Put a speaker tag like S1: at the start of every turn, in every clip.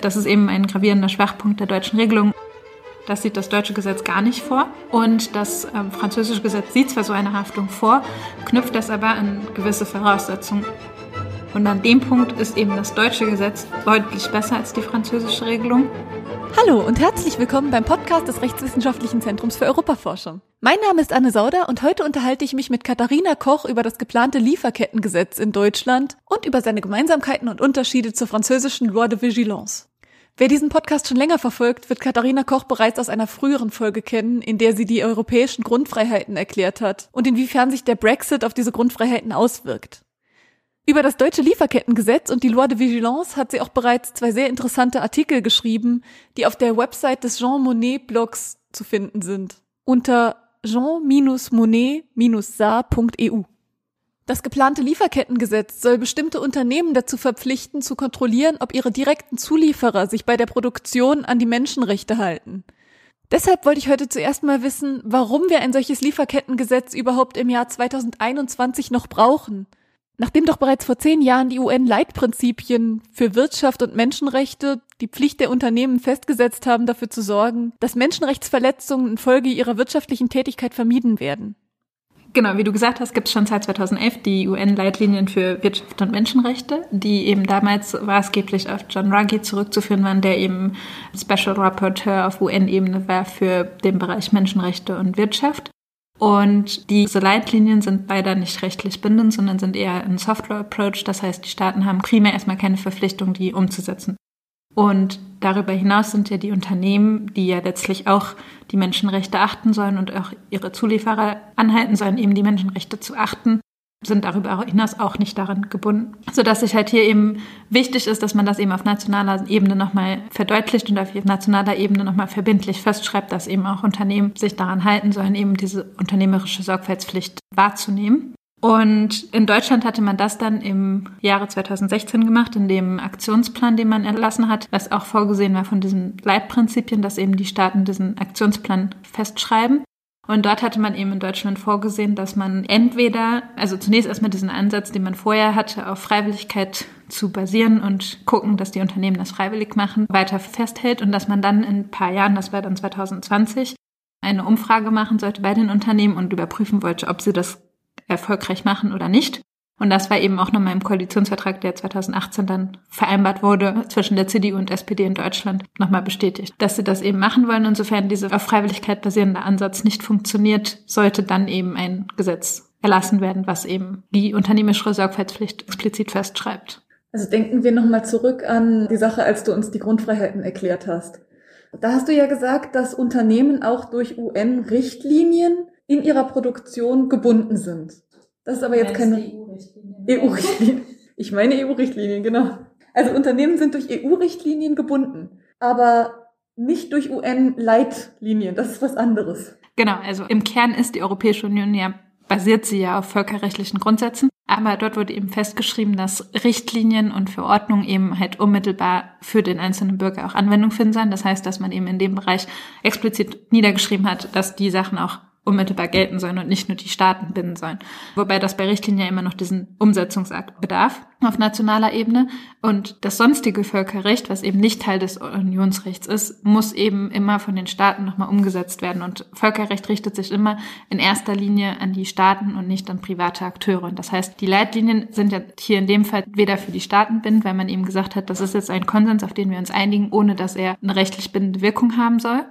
S1: Das ist eben ein gravierender Schwachpunkt der deutschen Regelung. Das sieht das deutsche Gesetz gar nicht vor. Und das ähm, französische Gesetz sieht zwar so eine Haftung vor, knüpft das aber an gewisse Voraussetzungen. Und an dem Punkt ist eben das deutsche Gesetz deutlich besser als die französische Regelung.
S2: Hallo und herzlich willkommen beim Podcast des Rechtswissenschaftlichen Zentrums für Europaforschung. Mein Name ist Anne Sauder und heute unterhalte ich mich mit Katharina Koch über das geplante Lieferkettengesetz in Deutschland und über seine Gemeinsamkeiten und Unterschiede zur französischen Loi de Vigilance. Wer diesen Podcast schon länger verfolgt, wird Katharina Koch bereits aus einer früheren Folge kennen, in der sie die europäischen Grundfreiheiten erklärt hat und inwiefern sich der Brexit auf diese Grundfreiheiten auswirkt. Über das deutsche Lieferkettengesetz und die Loi de Vigilance hat sie auch bereits zwei sehr interessante Artikel geschrieben, die auf der Website des Jean Monnet Blogs zu finden sind. Unter jean-monnet-sa.eu. Das geplante Lieferkettengesetz soll bestimmte Unternehmen dazu verpflichten, zu kontrollieren, ob ihre direkten Zulieferer sich bei der Produktion an die Menschenrechte halten. Deshalb wollte ich heute zuerst mal wissen, warum wir ein solches Lieferkettengesetz überhaupt im Jahr 2021 noch brauchen. Nachdem doch bereits vor zehn Jahren die UN-Leitprinzipien für Wirtschaft und Menschenrechte die Pflicht der Unternehmen festgesetzt haben, dafür zu sorgen, dass Menschenrechtsverletzungen infolge ihrer wirtschaftlichen Tätigkeit vermieden werden.
S1: Genau, wie du gesagt hast, gibt es schon seit 2011 die UN-Leitlinien für Wirtschaft und Menschenrechte, die eben damals maßgeblich auf John Ruggie zurückzuführen waren, der eben Special Rapporteur auf UN-Ebene war für den Bereich Menschenrechte und Wirtschaft. Und diese Leitlinien sind leider nicht rechtlich bindend, sondern sind eher ein Software-Approach. Das heißt, die Staaten haben primär erstmal keine Verpflichtung, die umzusetzen. Und darüber hinaus sind ja die Unternehmen, die ja letztlich auch die Menschenrechte achten sollen und auch ihre Zulieferer anhalten sollen, eben die Menschenrechte zu achten, sind darüber hinaus auch nicht daran gebunden. Sodass sich halt hier eben wichtig ist, dass man das eben auf nationaler Ebene nochmal verdeutlicht und auf nationaler Ebene nochmal verbindlich festschreibt, dass eben auch Unternehmen sich daran halten sollen, eben diese unternehmerische Sorgfaltspflicht wahrzunehmen. Und in Deutschland hatte man das dann im Jahre 2016 gemacht, in dem Aktionsplan, den man erlassen hat, was auch vorgesehen war von diesen Leitprinzipien, dass eben die Staaten diesen Aktionsplan festschreiben. Und dort hatte man eben in Deutschland vorgesehen, dass man entweder, also zunächst erstmal diesen Ansatz, den man vorher hatte, auf Freiwilligkeit zu basieren und gucken, dass die Unternehmen das freiwillig machen, weiter festhält und dass man dann in ein paar Jahren, das war dann 2020, eine Umfrage machen sollte bei den Unternehmen und überprüfen wollte, ob sie das erfolgreich machen oder nicht. Und das war eben auch nochmal im Koalitionsvertrag, der 2018 dann vereinbart wurde, zwischen der CDU und SPD in Deutschland nochmal bestätigt, dass sie das eben machen wollen. Insofern dieser auf Freiwilligkeit basierende Ansatz nicht funktioniert, sollte dann eben ein Gesetz erlassen werden, was eben die unternehmerische Sorgfaltspflicht explizit festschreibt.
S2: Also denken wir nochmal zurück an die Sache, als du uns die Grundfreiheiten erklärt hast. Da hast du ja gesagt, dass Unternehmen auch durch UN-Richtlinien in ihrer Produktion gebunden sind. Das ist aber jetzt keine EU-Richtlinien. EU ich meine EU-Richtlinien, genau. Also Unternehmen sind durch EU-Richtlinien gebunden, aber nicht durch UN-Leitlinien. Das ist was anderes.
S1: Genau, also im Kern ist die Europäische Union ja basiert sie ja auf völkerrechtlichen Grundsätzen. Aber dort wurde eben festgeschrieben, dass Richtlinien und Verordnungen eben halt unmittelbar für den einzelnen Bürger auch Anwendung finden sollen. Das heißt, dass man eben in dem Bereich explizit niedergeschrieben hat, dass die Sachen auch unmittelbar gelten sollen und nicht nur die Staaten binden sollen. Wobei das bei Richtlinien ja immer noch diesen Umsetzungsakt bedarf auf nationaler Ebene. Und das sonstige Völkerrecht, was eben nicht Teil des Unionsrechts ist, muss eben immer von den Staaten nochmal umgesetzt werden. Und Völkerrecht richtet sich immer in erster Linie an die Staaten und nicht an private Akteure. Und das heißt, die Leitlinien sind ja hier in dem Fall weder für die Staaten bindend, weil man eben gesagt hat, das ist jetzt ein Konsens, auf den wir uns einigen, ohne dass er eine rechtlich bindende Wirkung haben soll.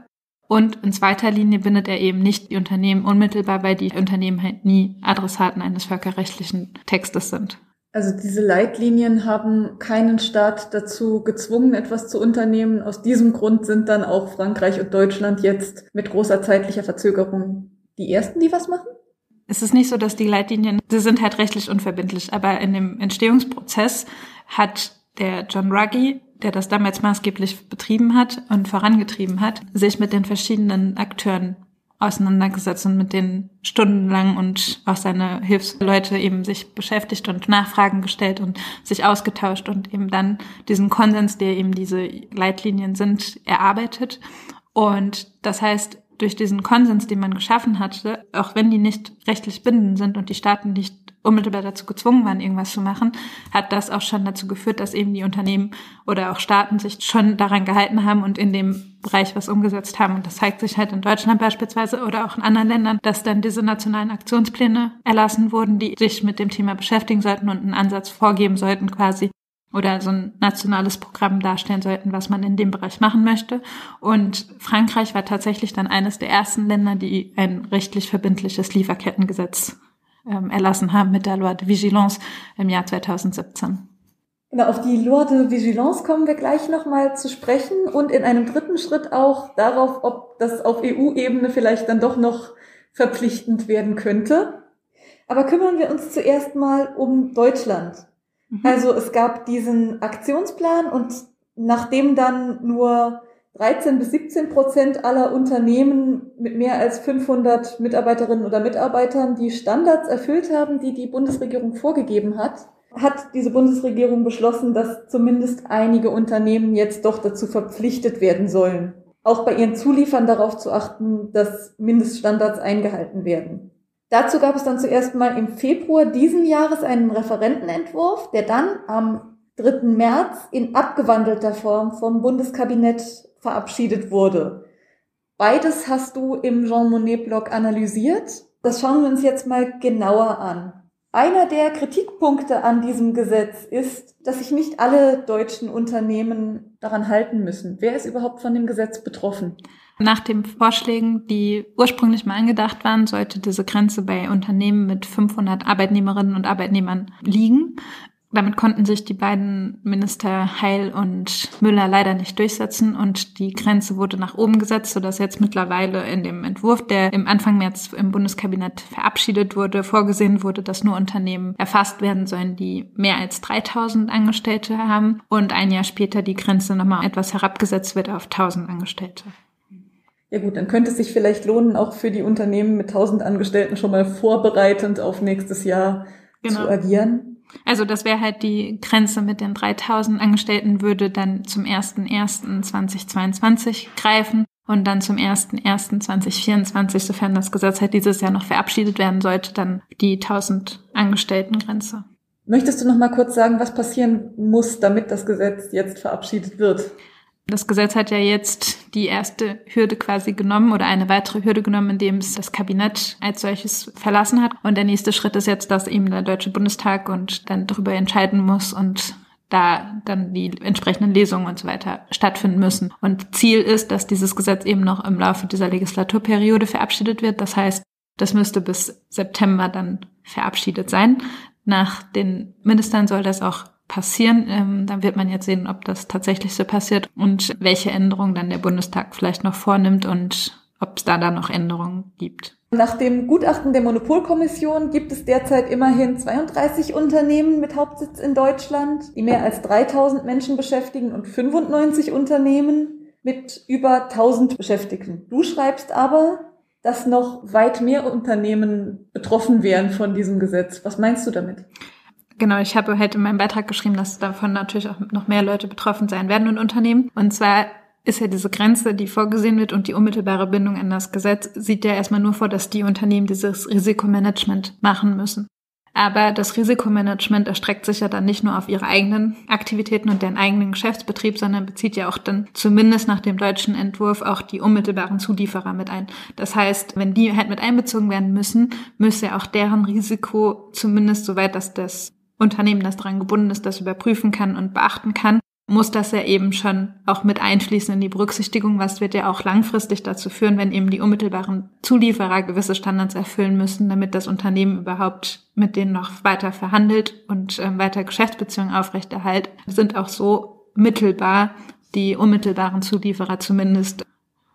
S1: Und in zweiter Linie bindet er eben nicht die Unternehmen unmittelbar, weil die Unternehmen halt nie Adressaten eines völkerrechtlichen Textes sind.
S2: Also diese Leitlinien haben keinen Staat dazu gezwungen, etwas zu unternehmen. Aus diesem Grund sind dann auch Frankreich und Deutschland jetzt mit großer zeitlicher Verzögerung die ersten, die was machen?
S1: Es ist nicht so, dass die Leitlinien, sie sind halt rechtlich unverbindlich, aber in dem Entstehungsprozess hat der John Ruggie der das damals maßgeblich betrieben hat und vorangetrieben hat, sich mit den verschiedenen Akteuren auseinandergesetzt und mit denen stundenlang und auch seine Hilfsleute eben sich beschäftigt und Nachfragen gestellt und sich ausgetauscht und eben dann diesen Konsens, der eben diese Leitlinien sind, erarbeitet. Und das heißt, durch diesen Konsens, den man geschaffen hatte, auch wenn die nicht rechtlich bindend sind und die Staaten nicht unmittelbar dazu gezwungen waren, irgendwas zu machen, hat das auch schon dazu geführt, dass eben die Unternehmen oder auch Staaten sich schon daran gehalten haben und in dem Bereich was umgesetzt haben. Und das zeigt sich halt in Deutschland beispielsweise oder auch in anderen Ländern, dass dann diese nationalen Aktionspläne erlassen wurden, die sich mit dem Thema beschäftigen sollten und einen Ansatz vorgeben sollten quasi, oder so ein nationales Programm darstellen sollten, was man in dem Bereich machen möchte. Und Frankreich war tatsächlich dann eines der ersten Länder, die ein rechtlich verbindliches Lieferkettengesetz ähm, erlassen haben mit der Loi de Vigilance im Jahr 2017.
S2: Genau, auf die Loi de Vigilance kommen wir gleich nochmal zu sprechen und in einem dritten Schritt auch darauf, ob das auf EU-Ebene vielleicht dann doch noch verpflichtend werden könnte. Aber kümmern wir uns zuerst mal um Deutschland. Mhm. Also es gab diesen Aktionsplan und nachdem dann nur 13 bis 17 Prozent aller Unternehmen mit mehr als 500 Mitarbeiterinnen oder Mitarbeitern die Standards erfüllt haben, die die Bundesregierung vorgegeben hat, hat diese Bundesregierung beschlossen, dass zumindest einige Unternehmen jetzt doch dazu verpflichtet werden sollen, auch bei ihren Zuliefern darauf zu achten, dass Mindeststandards eingehalten werden. Dazu gab es dann zuerst mal im Februar diesen Jahres einen Referentenentwurf, der dann am 3. März in abgewandelter Form vom Bundeskabinett verabschiedet wurde. Beides hast du im Jean Monnet-Blog analysiert. Das schauen wir uns jetzt mal genauer an. Einer der Kritikpunkte an diesem Gesetz ist, dass sich nicht alle deutschen Unternehmen daran halten müssen. Wer ist überhaupt von dem Gesetz betroffen?
S1: Nach den Vorschlägen, die ursprünglich mal angedacht waren, sollte diese Grenze bei Unternehmen mit 500 Arbeitnehmerinnen und Arbeitnehmern liegen. Damit konnten sich die beiden Minister Heil und Müller leider nicht durchsetzen und die Grenze wurde nach oben gesetzt, sodass jetzt mittlerweile in dem Entwurf, der im Anfang März im Bundeskabinett verabschiedet wurde, vorgesehen wurde, dass nur Unternehmen erfasst werden sollen, die mehr als 3000 Angestellte haben und ein Jahr später die Grenze nochmal etwas herabgesetzt wird auf 1000 Angestellte.
S2: Ja gut, dann könnte es sich vielleicht lohnen, auch für die Unternehmen mit 1000 Angestellten schon mal vorbereitend auf nächstes Jahr genau. zu agieren.
S1: Also das wäre halt die Grenze mit den 3000 Angestellten würde dann zum 01.01.2022 greifen und dann zum 01.01.2024, sofern das Gesetz halt dieses Jahr noch verabschiedet werden sollte, dann die 1000 Angestellten-Grenze.
S2: Möchtest du noch mal kurz sagen, was passieren muss, damit das Gesetz jetzt verabschiedet wird?
S1: Das Gesetz hat ja jetzt die erste Hürde quasi genommen oder eine weitere Hürde genommen, indem es das Kabinett als solches verlassen hat. Und der nächste Schritt ist jetzt, dass eben der Deutsche Bundestag und dann darüber entscheiden muss und da dann die entsprechenden Lesungen und so weiter stattfinden müssen. Und Ziel ist, dass dieses Gesetz eben noch im Laufe dieser Legislaturperiode verabschiedet wird. Das heißt, das müsste bis September dann verabschiedet sein. Nach den Ministern soll das auch passieren. Ähm, dann wird man jetzt sehen, ob das tatsächlich so passiert und welche Änderungen dann der Bundestag vielleicht noch vornimmt und ob es da dann noch Änderungen gibt.
S2: Nach dem Gutachten der Monopolkommission gibt es derzeit immerhin 32 Unternehmen mit Hauptsitz in Deutschland, die mehr als 3000 Menschen beschäftigen und 95 Unternehmen mit über 1000 Beschäftigten. Du schreibst aber, dass noch weit mehr Unternehmen betroffen wären von diesem Gesetz. Was meinst du damit?
S1: Genau, ich habe halt in meinem Beitrag geschrieben, dass davon natürlich auch noch mehr Leute betroffen sein werden und Unternehmen. Und zwar ist ja diese Grenze, die vorgesehen wird und die unmittelbare Bindung an das Gesetz, sieht ja erstmal nur vor, dass die Unternehmen dieses Risikomanagement machen müssen. Aber das Risikomanagement erstreckt sich ja dann nicht nur auf ihre eigenen Aktivitäten und deren eigenen Geschäftsbetrieb, sondern bezieht ja auch dann zumindest nach dem deutschen Entwurf auch die unmittelbaren Zulieferer mit ein. Das heißt, wenn die halt mit einbezogen werden müssen, müsste ja auch deren Risiko zumindest soweit, dass das Unternehmen, das daran gebunden ist, das überprüfen kann und beachten kann, muss das ja eben schon auch mit einfließen in die Berücksichtigung, was wird ja auch langfristig dazu führen, wenn eben die unmittelbaren Zulieferer gewisse Standards erfüllen müssen, damit das Unternehmen überhaupt mit denen noch weiter verhandelt und äh, weiter Geschäftsbeziehungen aufrechterhält, sind auch so mittelbar die unmittelbaren Zulieferer zumindest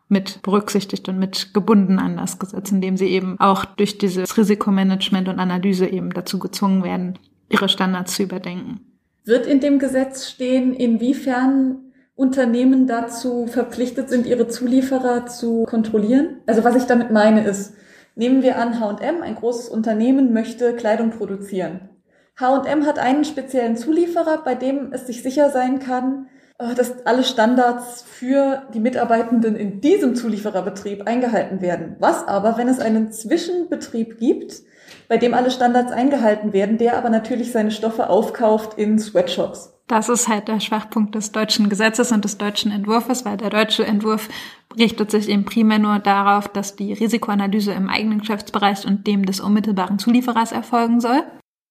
S1: mit berücksichtigt und mit gebunden an das Gesetz, indem sie eben auch durch dieses Risikomanagement und Analyse eben dazu gezwungen werden, ihre Standards zu überdenken.
S2: Wird in dem Gesetz stehen, inwiefern Unternehmen dazu verpflichtet sind, ihre Zulieferer zu kontrollieren? Also was ich damit meine ist, nehmen wir an, H&M, ein großes Unternehmen, möchte Kleidung produzieren. H&M hat einen speziellen Zulieferer, bei dem es sich sicher sein kann, äh, dass alle Standards für die Mitarbeitenden in diesem Zuliefererbetrieb eingehalten werden. Was aber, wenn es einen Zwischenbetrieb gibt, bei dem alle Standards eingehalten werden, der aber natürlich seine Stoffe aufkauft in Sweatshops.
S1: Das ist halt der Schwachpunkt des deutschen Gesetzes und des deutschen Entwurfs, weil der deutsche Entwurf richtet sich eben primär nur darauf, dass die Risikoanalyse im eigenen Geschäftsbereich und dem des unmittelbaren Zulieferers erfolgen soll.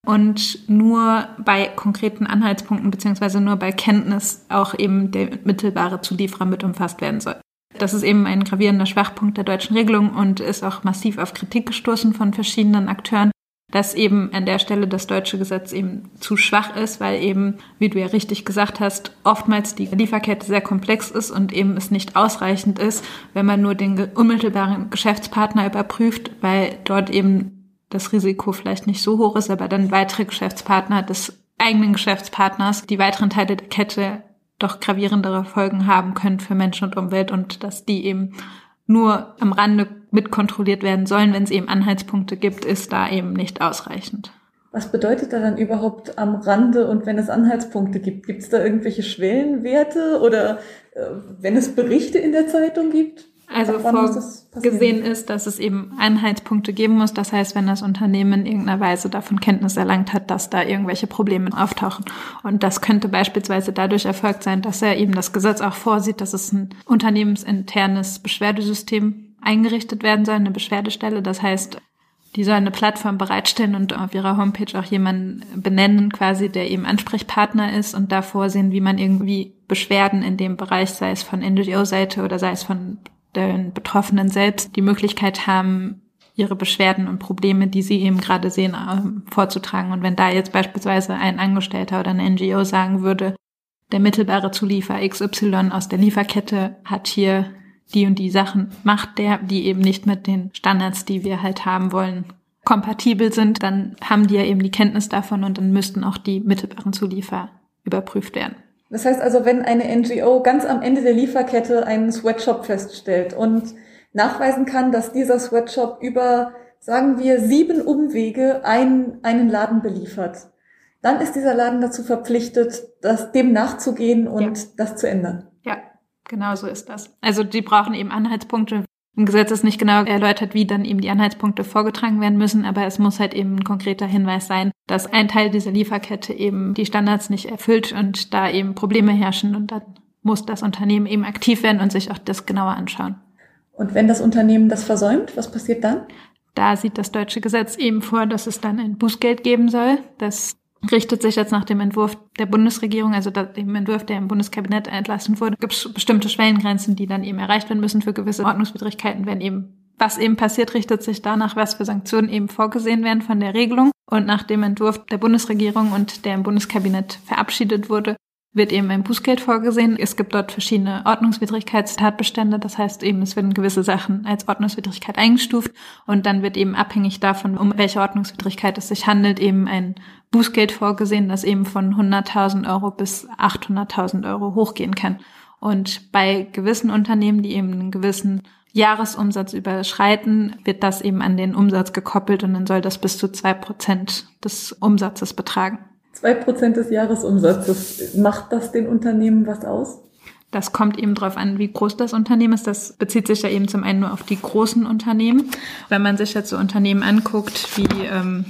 S1: Und nur bei konkreten Anhaltspunkten beziehungsweise nur bei Kenntnis auch eben der mittelbare Zulieferer mit umfasst werden soll. Das ist eben ein gravierender Schwachpunkt der deutschen Regelung und ist auch massiv auf Kritik gestoßen von verschiedenen Akteuren, dass eben an der Stelle das deutsche Gesetz eben zu schwach ist, weil eben, wie du ja richtig gesagt hast, oftmals die Lieferkette sehr komplex ist und eben es nicht ausreichend ist, wenn man nur den unmittelbaren Geschäftspartner überprüft, weil dort eben das Risiko vielleicht nicht so hoch ist, aber dann weitere Geschäftspartner des eigenen Geschäftspartners die weiteren Teile der Kette doch gravierendere Folgen haben können für Menschen und Umwelt und dass die eben nur am Rande mitkontrolliert werden sollen, wenn es eben Anhaltspunkte gibt, ist da eben nicht ausreichend.
S2: Was bedeutet da dann überhaupt am Rande und wenn es Anhaltspunkte gibt? Gibt es da irgendwelche Schwellenwerte oder äh, wenn es Berichte in der Zeitung gibt?
S1: Also vorgesehen ist, dass es eben Einheitspunkte geben muss. Das heißt, wenn das Unternehmen in irgendeiner Weise davon Kenntnis erlangt hat, dass da irgendwelche Probleme auftauchen. Und das könnte beispielsweise dadurch erfolgt sein, dass er eben das Gesetz auch vorsieht, dass es ein unternehmensinternes Beschwerdesystem eingerichtet werden soll, eine Beschwerdestelle. Das heißt, die sollen eine Plattform bereitstellen und auf ihrer Homepage auch jemanden benennen, quasi, der eben Ansprechpartner ist und da vorsehen, wie man irgendwie Beschwerden in dem Bereich, sei es von NGO-Seite oder sei es von den Betroffenen selbst die Möglichkeit haben, ihre Beschwerden und Probleme, die sie eben gerade sehen, ähm, vorzutragen. Und wenn da jetzt beispielsweise ein Angestellter oder eine NGO sagen würde, der mittelbare Zulieferer XY aus der Lieferkette hat hier die und die Sachen, macht der, die eben nicht mit den Standards, die wir halt haben wollen, kompatibel sind, dann haben die ja eben die Kenntnis davon und dann müssten auch die mittelbaren Zulieferer überprüft werden.
S2: Das heißt also, wenn eine NGO ganz am Ende der Lieferkette einen Sweatshop feststellt und nachweisen kann, dass dieser Sweatshop über, sagen wir, sieben Umwege einen, einen Laden beliefert, dann ist dieser Laden dazu verpflichtet, das, dem nachzugehen und ja. das zu ändern.
S1: Ja, genau so ist das. Also die brauchen eben Anhaltspunkte, im Gesetz ist nicht genau erläutert, wie dann eben die Anhaltspunkte vorgetragen werden müssen, aber es muss halt eben ein konkreter Hinweis sein, dass ein Teil dieser Lieferkette eben die Standards nicht erfüllt und da eben Probleme herrschen und dann muss das Unternehmen eben aktiv werden und sich auch das genauer anschauen.
S2: Und wenn das Unternehmen das versäumt, was passiert dann?
S1: Da sieht das deutsche Gesetz eben vor, dass es dann ein Bußgeld geben soll, das richtet sich jetzt nach dem Entwurf der Bundesregierung, also dem Entwurf, der im Bundeskabinett entlassen wurde, gibt es bestimmte Schwellengrenzen, die dann eben erreicht werden müssen für gewisse Ordnungswidrigkeiten, wenn eben was eben passiert, richtet sich danach, was für Sanktionen eben vorgesehen werden von der Regelung. Und nach dem Entwurf der Bundesregierung und der im Bundeskabinett verabschiedet wurde, wird eben ein Bußgeld vorgesehen. Es gibt dort verschiedene Ordnungswidrigkeitstatbestände. Das heißt eben, es werden gewisse Sachen als Ordnungswidrigkeit eingestuft und dann wird eben abhängig davon, um welche Ordnungswidrigkeit es sich handelt, eben ein Bußgeld vorgesehen, das eben von 100.000 Euro bis 800.000 Euro hochgehen kann. Und bei gewissen Unternehmen, die eben einen gewissen Jahresumsatz überschreiten, wird das eben an den Umsatz gekoppelt und dann soll das bis zu zwei Prozent des Umsatzes betragen.
S2: Zwei Prozent des Jahresumsatzes. Macht das den Unternehmen was aus?
S1: Das kommt eben darauf an, wie groß das Unternehmen ist. Das bezieht sich ja eben zum einen nur auf die großen Unternehmen. Wenn man sich jetzt so Unternehmen anguckt, wie ähm,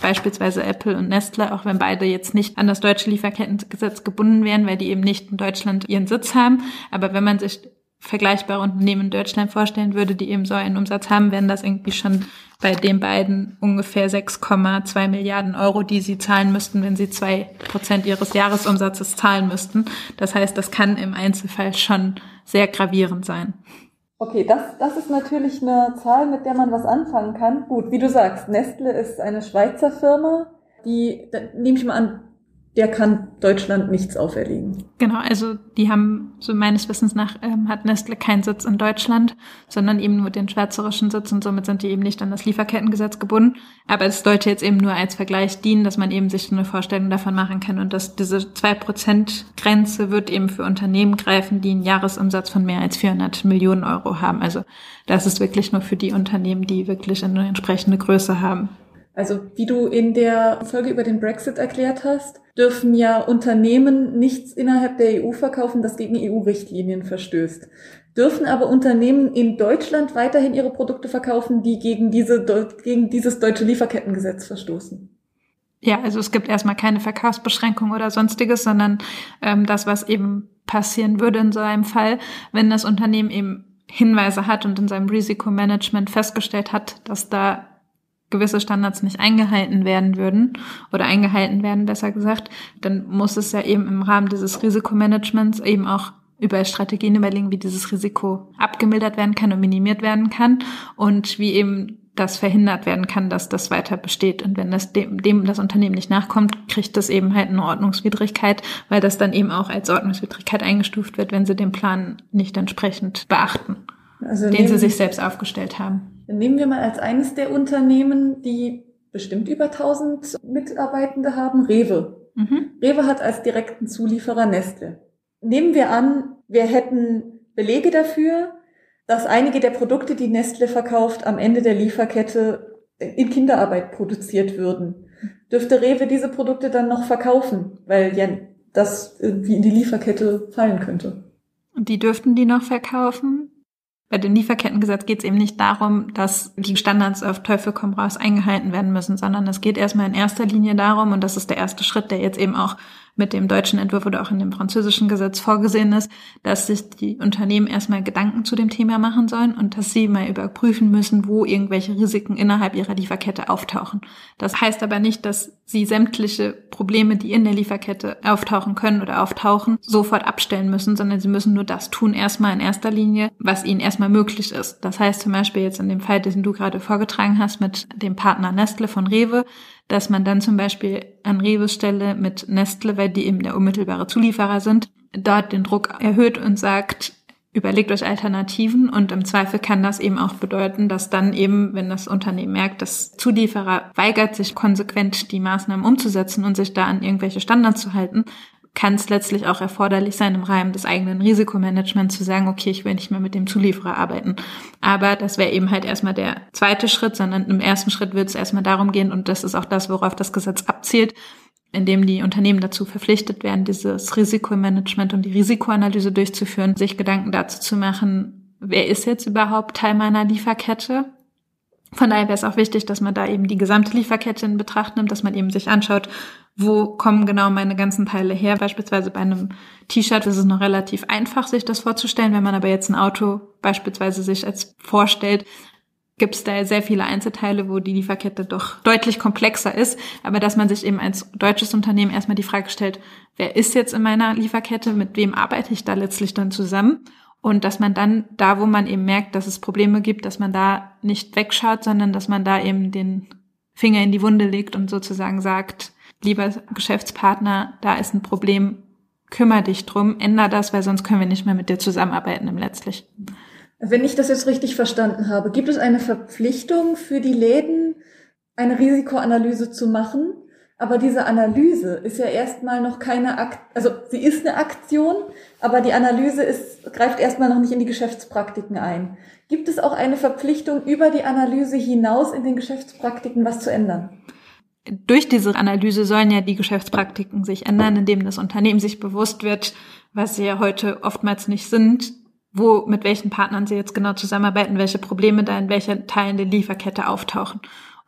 S1: beispielsweise Apple und Nestle, auch wenn beide jetzt nicht an das deutsche Lieferkettengesetz gebunden wären, weil die eben nicht in Deutschland ihren Sitz haben. Aber wenn man sich vergleichbare Unternehmen in Deutschland vorstellen würde, die eben so einen Umsatz haben, wären das irgendwie schon bei den beiden ungefähr 6,2 Milliarden Euro, die sie zahlen müssten, wenn sie zwei Prozent ihres Jahresumsatzes zahlen müssten. Das heißt, das kann im Einzelfall schon sehr gravierend sein.
S2: Okay, das, das ist natürlich eine Zahl, mit der man was anfangen kann. Gut, wie du sagst, Nestle ist eine Schweizer Firma, die, nehme ich mal an, der kann Deutschland nichts auferlegen.
S1: Genau, also die haben, so meines Wissens nach, ähm, hat Nestle keinen Sitz in Deutschland, sondern eben nur den schweizerischen Sitz und somit sind die eben nicht an das Lieferkettengesetz gebunden. Aber es sollte jetzt eben nur als Vergleich dienen, dass man eben sich eine Vorstellung davon machen kann und dass diese zwei Prozent Grenze wird eben für Unternehmen greifen, die einen Jahresumsatz von mehr als 400 Millionen Euro haben. Also das ist wirklich nur für die Unternehmen, die wirklich eine entsprechende Größe haben.
S2: Also wie du in der Folge über den Brexit erklärt hast, dürfen ja Unternehmen nichts innerhalb der EU verkaufen, das gegen EU-Richtlinien verstößt. dürfen aber Unternehmen in Deutschland weiterhin ihre Produkte verkaufen, die gegen, diese, gegen dieses deutsche Lieferkettengesetz verstoßen.
S1: Ja, also es gibt erstmal keine Verkaufsbeschränkung oder sonstiges, sondern ähm, das, was eben passieren würde in so einem Fall, wenn das Unternehmen eben Hinweise hat und in seinem Risikomanagement festgestellt hat, dass da gewisse Standards nicht eingehalten werden würden oder eingehalten werden, besser gesagt, dann muss es ja eben im Rahmen dieses Risikomanagements eben auch über Strategien überlegen, wie dieses Risiko abgemildert werden kann und minimiert werden kann und wie eben das verhindert werden kann, dass das weiter besteht. Und wenn das dem, dem das Unternehmen nicht nachkommt, kriegt das eben halt eine Ordnungswidrigkeit, weil das dann eben auch als Ordnungswidrigkeit eingestuft wird, wenn sie den Plan nicht entsprechend beachten, also den sie sich selbst aufgestellt haben.
S2: Nehmen wir mal als eines der Unternehmen, die bestimmt über 1000 Mitarbeitende haben, Rewe. Mhm. Rewe hat als direkten Zulieferer Nestle. Nehmen wir an, wir hätten Belege dafür, dass einige der Produkte, die Nestle verkauft, am Ende der Lieferkette in Kinderarbeit produziert würden. Dürfte Rewe diese Produkte dann noch verkaufen, weil ja das irgendwie in die Lieferkette fallen könnte?
S1: Und die dürften die noch verkaufen? Bei dem Lieferkettengesetz geht es eben nicht darum, dass die Standards auf Teufel komm raus eingehalten werden müssen, sondern es geht erstmal in erster Linie darum, und das ist der erste Schritt, der jetzt eben auch mit dem deutschen Entwurf oder auch in dem französischen Gesetz vorgesehen ist, dass sich die Unternehmen erstmal Gedanken zu dem Thema machen sollen und dass sie mal überprüfen müssen, wo irgendwelche Risiken innerhalb ihrer Lieferkette auftauchen. Das heißt aber nicht, dass sie sämtliche Probleme, die in der Lieferkette auftauchen können oder auftauchen, sofort abstellen müssen, sondern sie müssen nur das tun, erstmal in erster Linie, was ihnen erstmal möglich ist. Das heißt zum Beispiel jetzt in dem Fall, den du gerade vorgetragen hast mit dem Partner Nestle von Rewe, dass man dann zum Beispiel an Reves Stelle mit Nestle, weil die eben der unmittelbare Zulieferer sind, dort den Druck erhöht und sagt, überlegt euch Alternativen. Und im Zweifel kann das eben auch bedeuten, dass dann eben, wenn das Unternehmen merkt, dass Zulieferer weigert, sich konsequent die Maßnahmen umzusetzen und sich da an irgendwelche Standards zu halten, kann es letztlich auch erforderlich sein, im Rahmen des eigenen Risikomanagements zu sagen, okay, ich will nicht mehr mit dem Zulieferer arbeiten. Aber das wäre eben halt erstmal der zweite Schritt, sondern im ersten Schritt wird es erstmal darum gehen, und das ist auch das, worauf das Gesetz abzielt, indem die Unternehmen dazu verpflichtet werden, dieses Risikomanagement und die Risikoanalyse durchzuführen, sich Gedanken dazu zu machen, wer ist jetzt überhaupt Teil meiner Lieferkette? Von daher wäre es auch wichtig, dass man da eben die gesamte Lieferkette in Betracht nimmt, dass man eben sich anschaut, wo kommen genau meine ganzen Teile her. Beispielsweise bei einem T-Shirt ist es noch relativ einfach, sich das vorzustellen. Wenn man aber jetzt ein Auto beispielsweise sich als vorstellt, gibt es da sehr viele Einzelteile, wo die Lieferkette doch deutlich komplexer ist. Aber dass man sich eben als deutsches Unternehmen erstmal die Frage stellt, wer ist jetzt in meiner Lieferkette, mit wem arbeite ich da letztlich dann zusammen? Und dass man dann da, wo man eben merkt, dass es Probleme gibt, dass man da nicht wegschaut, sondern dass man da eben den Finger in die Wunde legt und sozusagen sagt, lieber Geschäftspartner, da ist ein Problem, kümmere dich drum, änder das, weil sonst können wir nicht mehr mit dir zusammenarbeiten im letztlich.
S2: Wenn ich das jetzt richtig verstanden habe, gibt es eine Verpflichtung für die Läden, eine Risikoanalyse zu machen? Aber diese Analyse ist ja erstmal noch keine Akt, also sie ist eine Aktion, aber die Analyse ist, greift erstmal noch nicht in die Geschäftspraktiken ein. Gibt es auch eine Verpflichtung, über die Analyse hinaus in den Geschäftspraktiken was zu ändern?
S1: durch diese Analyse sollen ja die Geschäftspraktiken sich ändern, indem das Unternehmen sich bewusst wird, was sie ja heute oftmals nicht sind, wo, mit welchen Partnern sie jetzt genau zusammenarbeiten, welche Probleme da in welchen Teilen der Lieferkette auftauchen.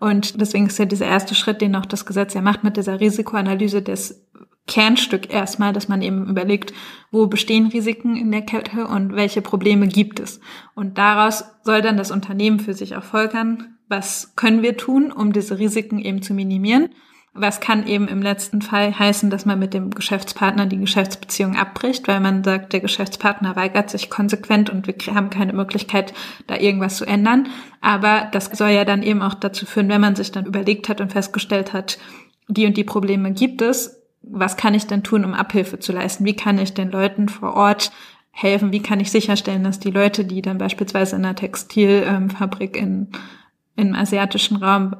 S1: Und deswegen ist ja dieser erste Schritt, den auch das Gesetz ja macht mit dieser Risikoanalyse, das Kernstück erstmal, dass man eben überlegt, wo bestehen Risiken in der Kette und welche Probleme gibt es. Und daraus soll dann das Unternehmen für sich auch folgern, was können wir tun, um diese Risiken eben zu minimieren. Was kann eben im letzten Fall heißen, dass man mit dem Geschäftspartner die Geschäftsbeziehung abbricht, weil man sagt, der Geschäftspartner weigert sich konsequent und wir haben keine Möglichkeit, da irgendwas zu ändern. Aber das soll ja dann eben auch dazu führen, wenn man sich dann überlegt hat und festgestellt hat, die und die Probleme gibt es, was kann ich denn tun, um Abhilfe zu leisten? Wie kann ich den Leuten vor Ort helfen? Wie kann ich sicherstellen, dass die Leute, die dann beispielsweise in einer Textilfabrik in im asiatischen Raum,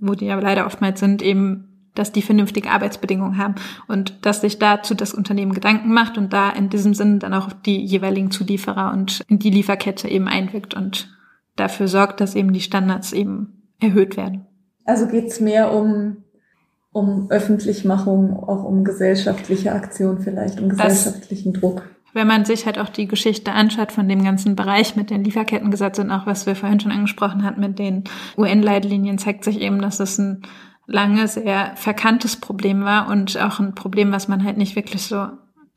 S1: wo die ja leider oftmals sind, eben dass die vernünftige Arbeitsbedingungen haben und dass sich dazu das Unternehmen Gedanken macht und da in diesem Sinn dann auch die jeweiligen Zulieferer und in die Lieferkette eben einwirkt und dafür sorgt, dass eben die Standards eben erhöht werden.
S2: Also geht's mehr um um Öffentlichmachung, auch um gesellschaftliche Aktion vielleicht, um gesellschaftlichen das, Druck.
S1: wenn man sich halt auch die Geschichte anschaut von dem ganzen Bereich mit den Lieferkettengesetzen und auch was wir vorhin schon angesprochen hatten mit den UN-Leitlinien, zeigt sich eben, dass es ein lange sehr verkanntes Problem war und auch ein Problem, was man halt nicht wirklich so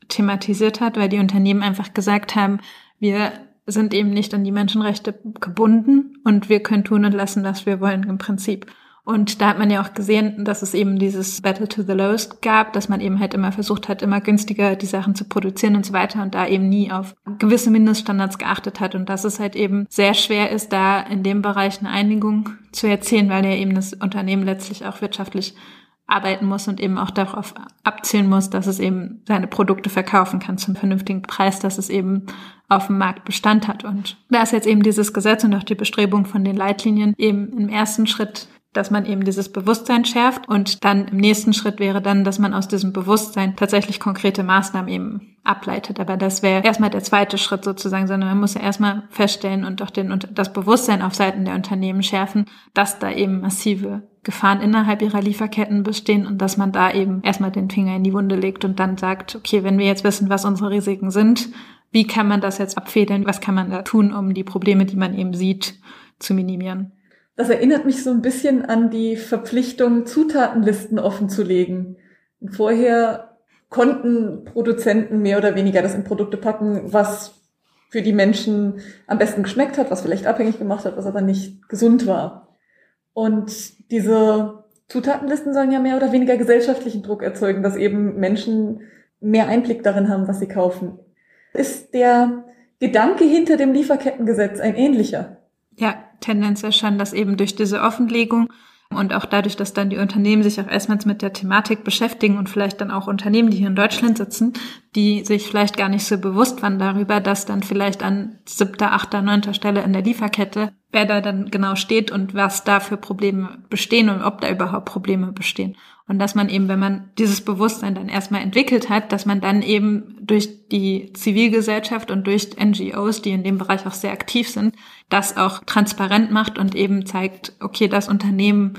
S1: thematisiert hat, weil die Unternehmen einfach gesagt haben, wir sind eben nicht an die Menschenrechte gebunden und wir können tun und lassen, was wir wollen im Prinzip. Und da hat man ja auch gesehen, dass es eben dieses Battle to the Lowest gab, dass man eben halt immer versucht hat, immer günstiger die Sachen zu produzieren und so weiter und da eben nie auf gewisse Mindeststandards geachtet hat und dass es halt eben sehr schwer ist, da in dem Bereich eine Einigung zu erzielen, weil ja eben das Unternehmen letztlich auch wirtschaftlich arbeiten muss und eben auch darauf abzielen muss, dass es eben seine Produkte verkaufen kann zum vernünftigen Preis, dass es eben auf dem Markt Bestand hat. Und da ist jetzt eben dieses Gesetz und auch die Bestrebung von den Leitlinien eben im ersten Schritt dass man eben dieses Bewusstsein schärft und dann im nächsten Schritt wäre dann, dass man aus diesem Bewusstsein tatsächlich konkrete Maßnahmen eben ableitet. Aber das wäre erstmal der zweite Schritt sozusagen, sondern man muss ja erstmal feststellen und auch den, das Bewusstsein auf Seiten der Unternehmen schärfen, dass da eben massive Gefahren innerhalb ihrer Lieferketten bestehen und dass man da eben erstmal den Finger in die Wunde legt und dann sagt, okay, wenn wir jetzt wissen, was unsere Risiken sind, wie kann man das jetzt abfedern? Was kann man da tun, um die Probleme, die man eben sieht, zu minimieren?
S2: Das erinnert mich so ein bisschen an die Verpflichtung, Zutatenlisten offenzulegen. Vorher konnten Produzenten mehr oder weniger das in Produkte packen, was für die Menschen am besten geschmeckt hat, was vielleicht abhängig gemacht hat, was aber nicht gesund war. Und diese Zutatenlisten sollen ja mehr oder weniger gesellschaftlichen Druck erzeugen, dass eben Menschen mehr Einblick darin haben, was sie kaufen. Ist der Gedanke hinter dem Lieferkettengesetz ein ähnlicher?
S1: Ja, tendenziell schon, dass eben durch diese Offenlegung und auch dadurch, dass dann die Unternehmen sich auch erstmals mit der Thematik beschäftigen und vielleicht dann auch Unternehmen, die hier in Deutschland sitzen, die sich vielleicht gar nicht so bewusst waren darüber, dass dann vielleicht an siebter, achter, neunter Stelle in der Lieferkette, wer da dann genau steht und was da für Probleme bestehen und ob da überhaupt Probleme bestehen. Und dass man eben, wenn man dieses Bewusstsein dann erstmal entwickelt hat, dass man dann eben durch die Zivilgesellschaft und durch NGOs, die in dem Bereich auch sehr aktiv sind, das auch transparent macht und eben zeigt, okay, das Unternehmen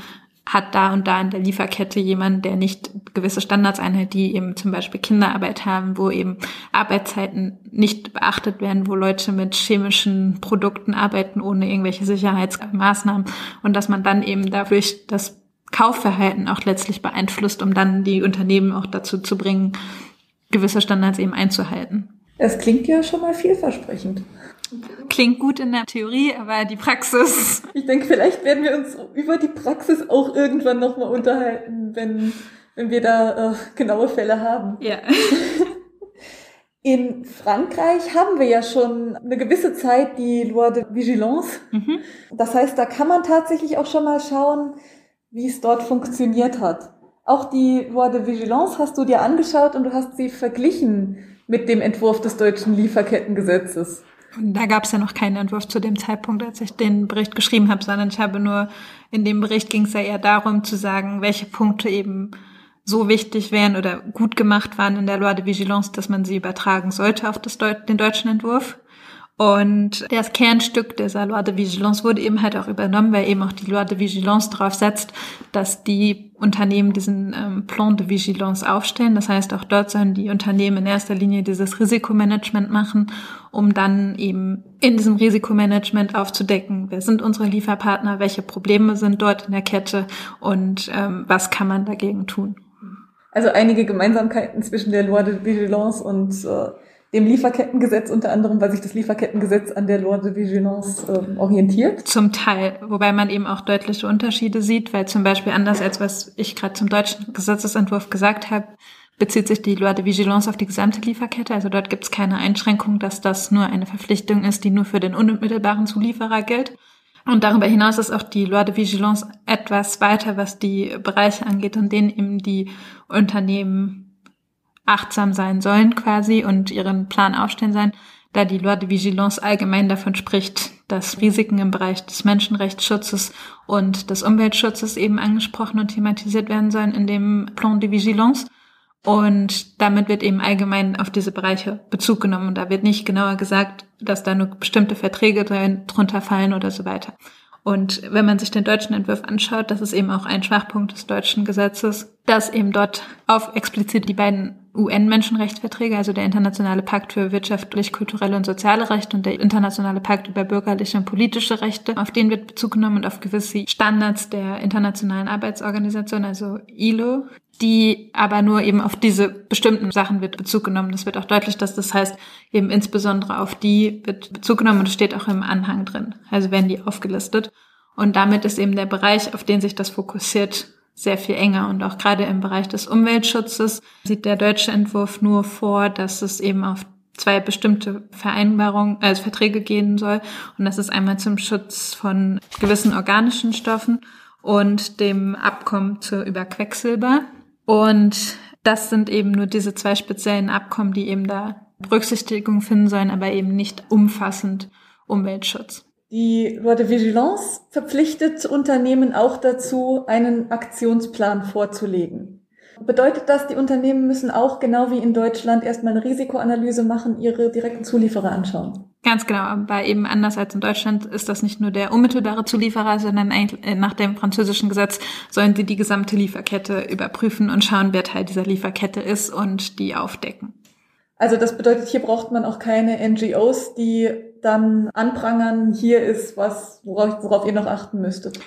S1: hat da und da in der Lieferkette jemand, der nicht gewisse Standards einhält, die eben zum Beispiel Kinderarbeit haben, wo eben Arbeitszeiten nicht beachtet werden, wo Leute mit chemischen Produkten arbeiten ohne irgendwelche Sicherheitsmaßnahmen. Und dass man dann eben dadurch das Kaufverhalten auch letztlich beeinflusst, um dann die Unternehmen auch dazu zu bringen, gewisse Standards eben einzuhalten.
S2: Es klingt ja schon mal vielversprechend.
S1: Klingt gut in der Theorie, aber die Praxis.
S2: Ich denke, vielleicht werden wir uns über die Praxis auch irgendwann nochmal unterhalten, wenn, wenn wir da äh, genaue Fälle haben.
S1: Ja.
S2: In Frankreich haben wir ja schon eine gewisse Zeit die Loi de Vigilance. Mhm. Das heißt, da kann man tatsächlich auch schon mal schauen, wie es dort funktioniert hat. Auch die Loi de Vigilance hast du dir angeschaut und du hast sie verglichen mit dem Entwurf des deutschen Lieferkettengesetzes.
S1: Da gab es ja noch keinen Entwurf zu dem Zeitpunkt, als ich den Bericht geschrieben habe, sondern ich habe nur in dem Bericht ging es ja eher darum zu sagen, welche Punkte eben so wichtig wären oder gut gemacht waren in der Loi de Vigilance, dass man sie übertragen sollte auf das Deu den deutschen Entwurf. Und das Kernstück dieser Loi de Vigilance wurde eben halt auch übernommen, weil eben auch die Loi de Vigilance darauf setzt, dass die Unternehmen diesen ähm, Plan de Vigilance aufstellen. Das heißt, auch dort sollen die Unternehmen in erster Linie dieses Risikomanagement machen, um dann eben in diesem Risikomanagement aufzudecken, wer sind unsere Lieferpartner, welche Probleme sind dort in der Kette und ähm, was kann man dagegen tun.
S2: Also einige Gemeinsamkeiten zwischen der Loi de Vigilance und äh dem Lieferkettengesetz unter anderem, weil sich das Lieferkettengesetz an der Loi de Vigilance äh, orientiert?
S1: Zum Teil, wobei man eben auch deutliche Unterschiede sieht, weil zum Beispiel anders als was ich gerade zum deutschen Gesetzesentwurf gesagt habe, bezieht sich die Loi de Vigilance auf die gesamte Lieferkette. Also dort gibt es keine Einschränkung, dass das nur eine Verpflichtung ist, die nur für den unmittelbaren Zulieferer gilt. Und darüber hinaus ist auch die Loi de Vigilance etwas weiter, was die Bereiche angeht, in denen eben die Unternehmen achtsam sein sollen quasi und ihren Plan aufstellen sollen, da die Loi de Vigilance allgemein davon spricht, dass Risiken im Bereich des Menschenrechtsschutzes und des Umweltschutzes eben angesprochen und thematisiert werden sollen in dem Plan de Vigilance. Und damit wird eben allgemein auf diese Bereiche Bezug genommen. Und da wird nicht genauer gesagt, dass da nur bestimmte Verträge drunter fallen oder so weiter. Und wenn man sich den deutschen Entwurf anschaut, das ist eben auch ein Schwachpunkt des deutschen Gesetzes, dass eben dort auf explizit die beiden UN-Menschenrechtsverträge, also der Internationale Pakt für wirtschaftlich, kulturelle und soziale Rechte und der Internationale Pakt über bürgerliche und politische Rechte. Auf den wird Bezug genommen und auf gewisse Standards der Internationalen Arbeitsorganisation, also ILO, die aber nur eben auf diese bestimmten Sachen wird Bezug genommen. Das wird auch deutlich, dass das heißt, eben insbesondere auf die wird Bezug genommen und steht auch im Anhang drin. Also werden die aufgelistet. Und damit ist eben der Bereich, auf den sich das fokussiert, sehr viel enger. Und auch gerade im Bereich des Umweltschutzes sieht der deutsche Entwurf nur vor, dass es eben auf zwei bestimmte Vereinbarungen, also Verträge gehen soll. Und das ist einmal zum Schutz von gewissen organischen Stoffen und dem Abkommen zu über Quecksilber. Und das sind eben nur diese zwei speziellen Abkommen, die eben da Berücksichtigung finden sollen, aber eben nicht umfassend Umweltschutz.
S2: Die Loi de Vigilance verpflichtet Unternehmen auch dazu, einen Aktionsplan vorzulegen. Bedeutet das, die Unternehmen müssen auch genau wie in Deutschland erstmal eine Risikoanalyse machen, ihre direkten Zulieferer anschauen?
S1: Ganz genau, aber eben anders als in Deutschland ist das nicht nur der unmittelbare Zulieferer, sondern äh, nach dem französischen Gesetz sollen sie die gesamte Lieferkette überprüfen und schauen, wer Teil dieser Lieferkette ist und die aufdecken.
S2: Also das bedeutet, hier braucht man auch keine NGOs, die dann anprangern, hier ist was, worauf, worauf ihr noch achten müsstet?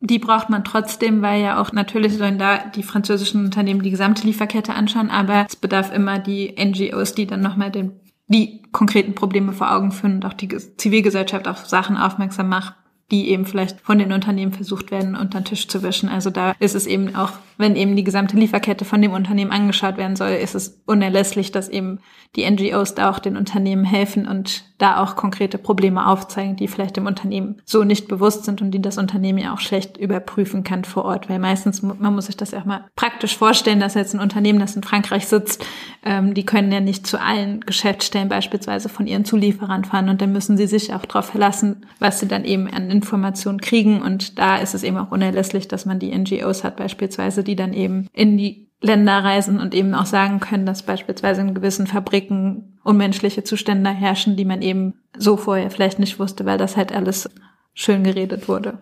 S1: Die braucht man trotzdem, weil ja auch natürlich sollen da die französischen Unternehmen die gesamte Lieferkette anschauen, aber es bedarf immer die NGOs, die dann nochmal den, die konkreten Probleme vor Augen führen und auch die Zivilgesellschaft auf Sachen aufmerksam macht, die eben vielleicht von den Unternehmen versucht werden, unter den Tisch zu wischen. Also da ist es eben auch, wenn eben die gesamte Lieferkette von dem Unternehmen angeschaut werden soll, ist es unerlässlich, dass eben die NGOs da auch den Unternehmen helfen und da auch konkrete Probleme aufzeigen, die vielleicht dem Unternehmen so nicht bewusst sind und die das Unternehmen ja auch schlecht überprüfen kann vor Ort. Weil meistens, man muss sich das ja auch mal praktisch vorstellen, dass jetzt ein Unternehmen, das in Frankreich sitzt, ähm, die können ja nicht zu allen Geschäftsstellen beispielsweise von ihren Zulieferern fahren und dann müssen sie sich auch darauf verlassen, was sie dann eben an Informationen kriegen. Und da ist es eben auch unerlässlich, dass man die NGOs hat beispielsweise, die dann eben in die Länder reisen und eben auch sagen können, dass beispielsweise in gewissen Fabriken unmenschliche Zustände herrschen, die man eben so vorher vielleicht nicht wusste, weil das halt alles schön geredet wurde.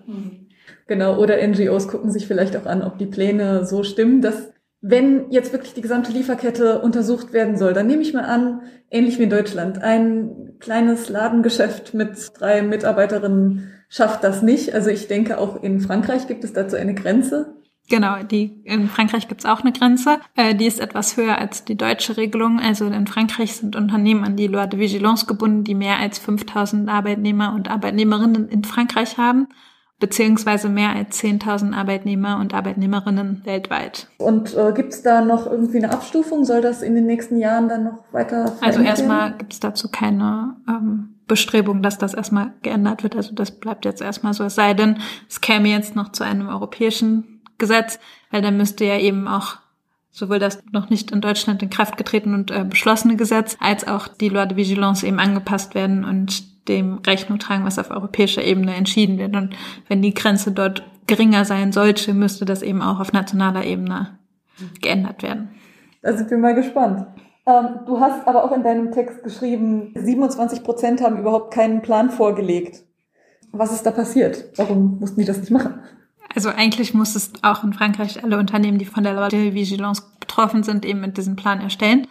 S2: Genau, oder NGOs gucken sich vielleicht auch an, ob die Pläne so stimmen, dass wenn jetzt wirklich die gesamte Lieferkette untersucht werden soll, dann nehme ich mal an, ähnlich wie in Deutschland, ein kleines Ladengeschäft mit drei Mitarbeiterinnen schafft das nicht. Also ich denke, auch in Frankreich gibt es dazu eine Grenze.
S1: Genau, die in Frankreich gibt's auch eine Grenze. Äh, die ist etwas höher als die deutsche Regelung. Also in Frankreich sind Unternehmen an die Loi de Vigilance gebunden, die mehr als 5000 Arbeitnehmer und Arbeitnehmerinnen in Frankreich haben, beziehungsweise mehr als 10.000 Arbeitnehmer und Arbeitnehmerinnen weltweit.
S2: Und äh, gibt's da noch irgendwie eine Abstufung? Soll das in den nächsten Jahren dann noch weiter
S1: Also erstmal gibt's dazu keine ähm, Bestrebung, dass das erstmal geändert wird. Also das bleibt jetzt erstmal so. Es sei denn, es käme jetzt noch zu einem europäischen Gesetz, weil dann müsste ja eben auch sowohl das noch nicht in Deutschland in Kraft getreten und äh, beschlossene Gesetz als auch die Loi de Vigilance eben angepasst werden und dem Rechnung tragen, was auf europäischer Ebene entschieden wird. Und wenn die Grenze dort geringer sein sollte, müsste das eben auch auf nationaler Ebene geändert werden.
S2: Da sind wir mal gespannt. Ähm, du hast aber auch in deinem Text geschrieben, 27 Prozent haben überhaupt keinen Plan vorgelegt. Was ist da passiert? Warum mussten die das nicht machen?
S1: Also eigentlich muss es auch in Frankreich alle Unternehmen, die von der Loi de Vigilance betroffen sind, eben mit diesem Plan erstellen.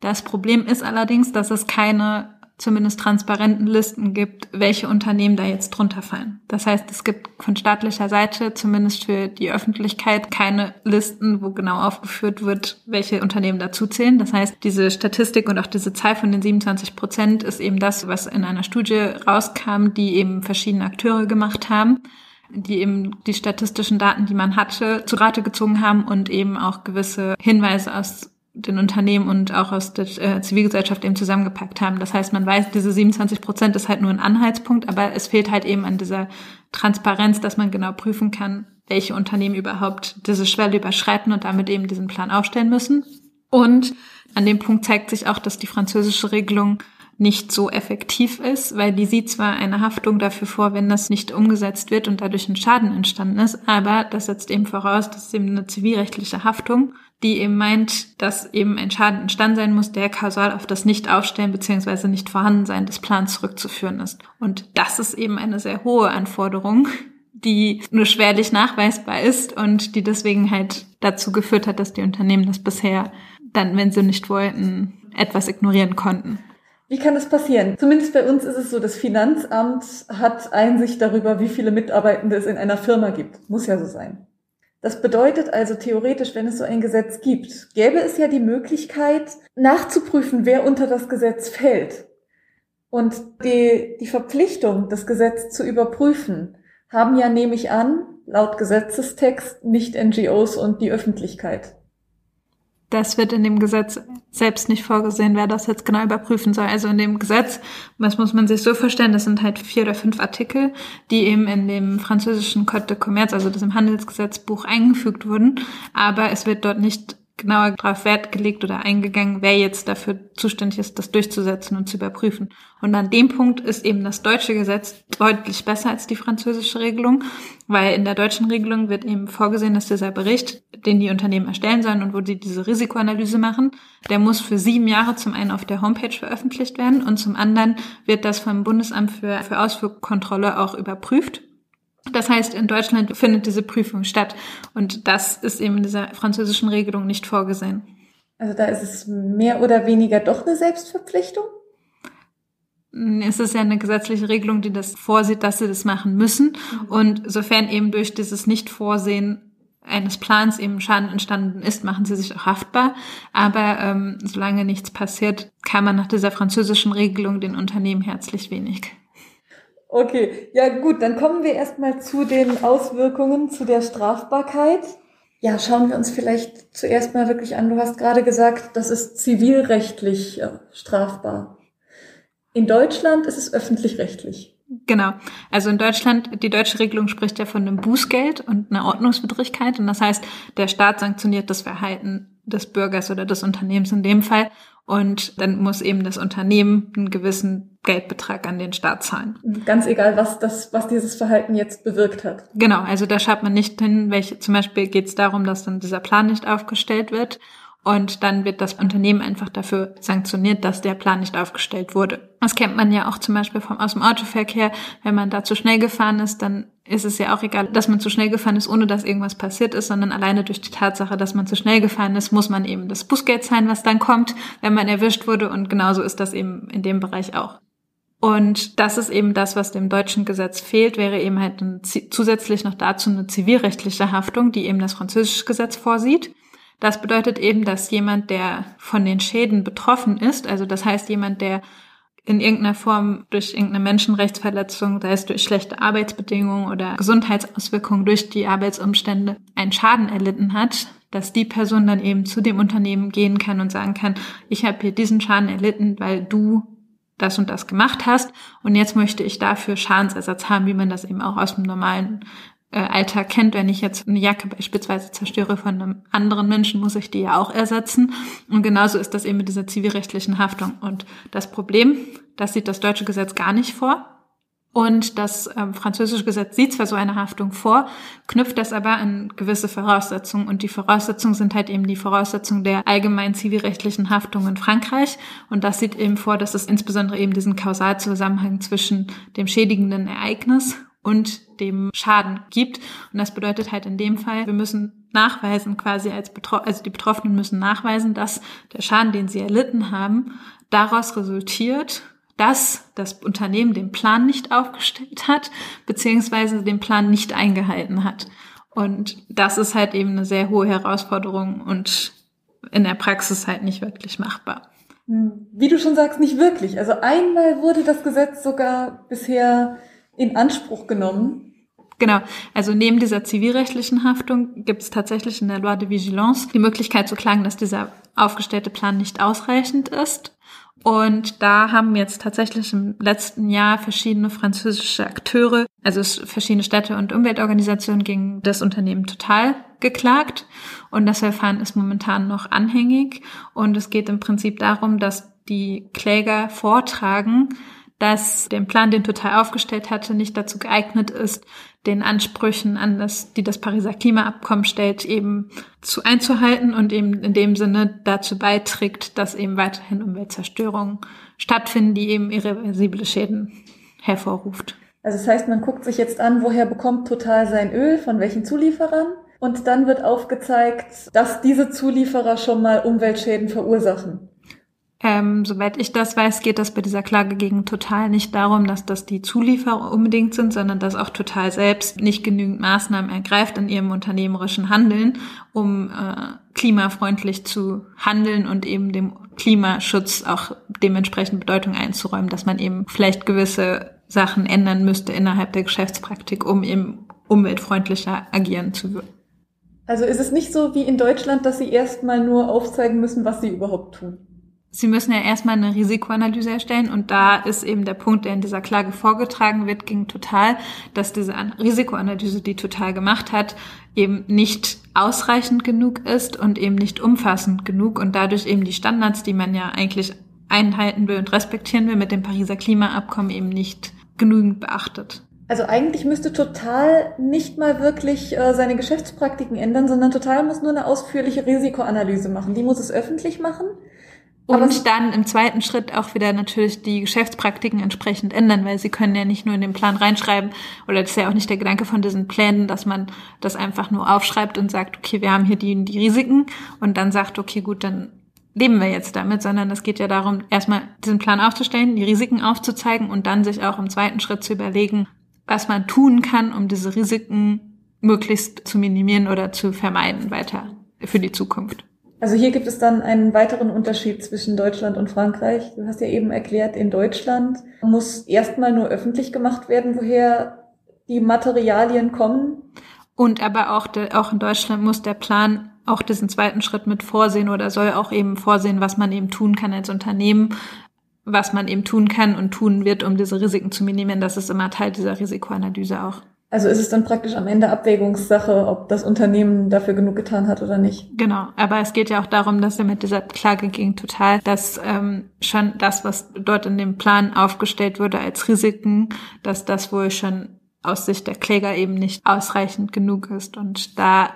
S1: Das Problem ist allerdings, dass es keine zumindest transparenten Listen gibt, welche Unternehmen da jetzt drunter fallen. Das heißt, es gibt von staatlicher Seite zumindest für die Öffentlichkeit keine Listen, wo genau aufgeführt wird, welche Unternehmen dazu zählen. Das heißt, diese Statistik und auch diese Zahl von den 27 Prozent ist eben das, was in einer Studie rauskam, die eben verschiedene Akteure gemacht haben die eben die statistischen Daten, die man hatte, zu Rate gezogen haben und eben auch gewisse Hinweise aus den Unternehmen und auch aus der äh, Zivilgesellschaft eben zusammengepackt haben. Das heißt, man weiß, diese 27 Prozent ist halt nur ein Anhaltspunkt, aber es fehlt halt eben an dieser Transparenz, dass man genau prüfen kann, welche Unternehmen überhaupt diese Schwelle überschreiten und damit eben diesen Plan aufstellen müssen. Und an dem Punkt zeigt sich auch, dass die französische Regelung nicht so effektiv ist, weil die sieht zwar eine Haftung dafür vor, wenn das nicht umgesetzt wird und dadurch ein Schaden entstanden ist, aber das setzt eben voraus, dass eben eine zivilrechtliche Haftung, die eben meint, dass eben ein Schaden entstanden sein muss, der kausal auf das Nicht-Aufstellen bzw. Nicht-Vorhandensein des Plans zurückzuführen ist. Und das ist eben eine sehr hohe Anforderung, die nur schwerlich nachweisbar ist und die deswegen halt dazu geführt hat, dass die Unternehmen das bisher dann, wenn sie nicht wollten, etwas ignorieren konnten.
S2: Wie kann das passieren? Zumindest bei uns ist es so, das Finanzamt hat Einsicht darüber, wie viele Mitarbeitende es in einer Firma gibt. Muss ja so sein. Das bedeutet also theoretisch, wenn es so ein Gesetz gibt, gäbe es ja die Möglichkeit nachzuprüfen, wer unter das Gesetz fällt. Und die, die Verpflichtung, das Gesetz zu überprüfen, haben ja, nehme ich an, laut Gesetzestext nicht NGOs und die Öffentlichkeit.
S1: Das wird in dem Gesetz selbst nicht vorgesehen, wer das jetzt genau überprüfen soll. Also in dem Gesetz, das muss man sich so vorstellen, das sind halt vier oder fünf Artikel, die eben in dem französischen Code de Commerce, also das im Handelsgesetzbuch eingefügt wurden. Aber es wird dort nicht genauer darauf Wert gelegt oder eingegangen, wer jetzt dafür zuständig ist, das durchzusetzen und zu überprüfen. Und an dem Punkt ist eben das deutsche Gesetz deutlich besser als die französische Regelung, weil in der deutschen Regelung wird eben vorgesehen, dass dieser Bericht, den die Unternehmen erstellen sollen und wo sie diese Risikoanalyse machen, der muss für sieben Jahre zum einen auf der Homepage veröffentlicht werden und zum anderen wird das vom Bundesamt für, für Ausfuhrkontrolle auch überprüft das heißt, in Deutschland findet diese Prüfung statt und das ist eben in dieser französischen Regelung nicht vorgesehen.
S2: Also da ist es mehr oder weniger doch eine Selbstverpflichtung?
S1: Es ist ja eine gesetzliche Regelung, die das vorsieht, dass sie das machen müssen. Mhm. Und sofern eben durch dieses Nicht-Vorsehen eines Plans eben Schaden entstanden ist, machen sie sich auch haftbar. Aber ähm, solange nichts passiert, kann man nach dieser französischen Regelung den Unternehmen herzlich wenig.
S2: Okay, ja gut, dann kommen wir erstmal zu den Auswirkungen, zu der Strafbarkeit. Ja, schauen wir uns vielleicht zuerst mal wirklich an. Du hast gerade gesagt, das ist zivilrechtlich strafbar. In Deutschland ist es öffentlich-rechtlich.
S1: Genau. Also in Deutschland, die deutsche Regelung spricht ja von einem Bußgeld und einer Ordnungswidrigkeit. Und das heißt, der Staat sanktioniert das Verhalten des Bürgers oder des Unternehmens in dem Fall. Und dann muss eben das Unternehmen einen gewissen Geldbetrag an den Staat zahlen.
S2: Ganz egal, was das, was dieses Verhalten jetzt bewirkt hat.
S1: Genau, also da schaut man nicht hin, welche, zum Beispiel geht es darum, dass dann dieser Plan nicht aufgestellt wird und dann wird das Unternehmen einfach dafür sanktioniert, dass der Plan nicht aufgestellt wurde. Das kennt man ja auch zum Beispiel vom, aus dem Autoverkehr. Wenn man da zu schnell gefahren ist, dann ist es ja auch egal, dass man zu schnell gefahren ist, ohne dass irgendwas passiert ist, sondern alleine durch die Tatsache, dass man zu schnell gefahren ist, muss man eben das Bußgeld zahlen, was dann kommt, wenn man erwischt wurde. Und genauso ist das eben in dem Bereich auch. Und das ist eben das, was dem deutschen Gesetz fehlt, wäre eben halt zusätzlich noch dazu eine zivilrechtliche Haftung, die eben das französische Gesetz vorsieht. Das bedeutet eben, dass jemand, der von den Schäden betroffen ist, also das heißt jemand, der in irgendeiner Form durch irgendeine Menschenrechtsverletzung, sei es durch schlechte Arbeitsbedingungen oder Gesundheitsauswirkungen durch die Arbeitsumstände, einen Schaden erlitten hat, dass die Person dann eben zu dem Unternehmen gehen kann und sagen kann, ich habe hier diesen Schaden erlitten, weil du das und das gemacht hast und jetzt möchte ich dafür Schadensersatz haben, wie man das eben auch aus dem normalen äh, Alltag kennt. Wenn ich jetzt eine Jacke beispielsweise zerstöre von einem anderen Menschen, muss ich die ja auch ersetzen. Und genauso ist das eben mit dieser zivilrechtlichen Haftung. Und das Problem, das sieht das deutsche Gesetz gar nicht vor. Und das ähm, französische Gesetz sieht zwar so eine Haftung vor, knüpft das aber an gewisse Voraussetzungen. Und die Voraussetzungen sind halt eben die Voraussetzungen der allgemeinen zivilrechtlichen Haftung in Frankreich. Und das sieht eben vor, dass es insbesondere eben diesen Kausalzusammenhang zwischen dem schädigenden Ereignis und dem Schaden gibt. Und das bedeutet halt in dem Fall, wir müssen nachweisen, quasi als Betro also die Betroffenen müssen nachweisen, dass der Schaden, den sie erlitten haben, daraus resultiert, dass das Unternehmen den Plan nicht aufgestellt hat, beziehungsweise den Plan nicht eingehalten hat. Und das ist halt eben eine sehr hohe Herausforderung und in der Praxis halt nicht wirklich machbar.
S2: Wie du schon sagst, nicht wirklich. Also einmal wurde das Gesetz sogar bisher in Anspruch genommen.
S1: Genau, also neben dieser zivilrechtlichen Haftung gibt es tatsächlich in der Loi de Vigilance die Möglichkeit zu klagen, dass dieser aufgestellte Plan nicht ausreichend ist. Und da haben jetzt tatsächlich im letzten Jahr verschiedene französische Akteure, also verschiedene Städte und Umweltorganisationen gegen das Unternehmen Total geklagt. Und das Verfahren ist momentan noch anhängig. Und es geht im Prinzip darum, dass die Kläger vortragen, dass der Plan, den Total aufgestellt hatte, nicht dazu geeignet ist, den Ansprüchen an das, die das Pariser Klimaabkommen stellt, eben zu einzuhalten und eben in dem Sinne dazu beiträgt, dass eben weiterhin Umweltzerstörungen stattfinden, die eben irreversible Schäden hervorruft.
S2: Also das heißt, man guckt sich jetzt an, woher bekommt Total sein Öl, von welchen Zulieferern? Und dann wird aufgezeigt, dass diese Zulieferer schon mal Umweltschäden verursachen.
S1: Ähm, soweit ich das weiß, geht das bei dieser Klage gegen Total nicht darum, dass das die Zulieferer unbedingt sind, sondern dass auch Total selbst nicht genügend Maßnahmen ergreift in ihrem unternehmerischen Handeln, um äh, klimafreundlich zu handeln und eben dem Klimaschutz auch dementsprechend Bedeutung einzuräumen, dass man eben vielleicht gewisse Sachen ändern müsste innerhalb der Geschäftspraktik, um eben umweltfreundlicher agieren zu würden.
S2: Also ist es nicht so wie in Deutschland, dass sie erstmal nur aufzeigen müssen, was sie überhaupt tun?
S1: Sie müssen ja erstmal eine Risikoanalyse erstellen und da ist eben der Punkt, der in dieser Klage vorgetragen wird, ging total, dass diese Risikoanalyse, die total gemacht hat, eben nicht ausreichend genug ist und eben nicht umfassend genug und dadurch eben die Standards, die man ja eigentlich einhalten will und respektieren will mit dem Pariser Klimaabkommen eben nicht genügend beachtet.
S2: Also eigentlich müsste Total nicht mal wirklich äh, seine Geschäftspraktiken ändern, sondern Total muss nur eine ausführliche Risikoanalyse machen. Die muss es öffentlich machen.
S1: Und dann im zweiten Schritt auch wieder natürlich die Geschäftspraktiken entsprechend ändern, weil sie können ja nicht nur in den Plan reinschreiben, oder das ist ja auch nicht der Gedanke von diesen Plänen, dass man das einfach nur aufschreibt und sagt, okay, wir haben hier die, die Risiken und dann sagt, okay, gut, dann leben wir jetzt damit, sondern es geht ja darum, erstmal diesen Plan aufzustellen, die Risiken aufzuzeigen und dann sich auch im zweiten Schritt zu überlegen, was man tun kann, um diese Risiken möglichst zu minimieren oder zu vermeiden weiter für die Zukunft.
S2: Also hier gibt es dann einen weiteren Unterschied zwischen Deutschland und Frankreich. Du hast ja eben erklärt, in Deutschland muss erstmal nur öffentlich gemacht werden, woher die Materialien kommen.
S1: Und aber auch, de, auch in Deutschland muss der Plan auch diesen zweiten Schritt mit vorsehen oder soll auch eben vorsehen, was man eben tun kann als Unternehmen, was man eben tun kann und tun wird, um diese Risiken zu minimieren. Das ist immer Teil dieser Risikoanalyse auch.
S2: Also ist es dann praktisch am Ende Abwägungssache, ob das Unternehmen dafür genug getan hat oder nicht.
S1: Genau, aber es geht ja auch darum, dass er mit dieser Klage gegen Total, dass ähm, schon das, was dort in dem Plan aufgestellt wurde als Risiken, dass das wohl schon aus Sicht der Kläger eben nicht ausreichend genug ist. Und da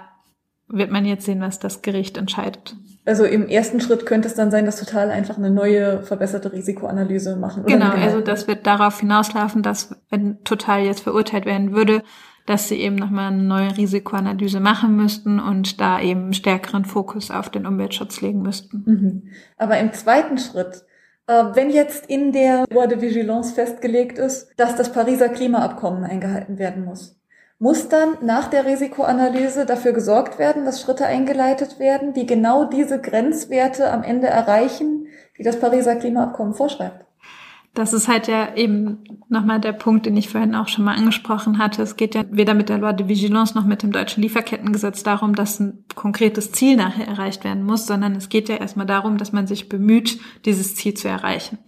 S1: wird man jetzt sehen, was das Gericht entscheidet.
S2: Also im ersten Schritt könnte es dann sein, dass Total einfach eine neue, verbesserte Risikoanalyse machen.
S1: Genau, also das wird darauf hinauslaufen, dass wenn Total jetzt verurteilt werden würde, dass sie eben nochmal eine neue Risikoanalyse machen müssten und da eben stärkeren Fokus auf den Umweltschutz legen müssten.
S2: Mhm. Aber im zweiten Schritt, äh, wenn jetzt in der Loi de Vigilance festgelegt ist, dass das Pariser Klimaabkommen eingehalten werden muss, muss dann nach der Risikoanalyse dafür gesorgt werden, dass Schritte eingeleitet werden, die genau diese Grenzwerte am Ende erreichen, die das Pariser Klimaabkommen vorschreibt.
S1: Das ist halt ja eben nochmal der Punkt, den ich vorhin auch schon mal angesprochen hatte. Es geht ja weder mit der Loi de Vigilance noch mit dem deutschen Lieferkettengesetz darum, dass ein konkretes Ziel nachher erreicht werden muss, sondern es geht ja erstmal darum, dass man sich bemüht, dieses Ziel zu erreichen.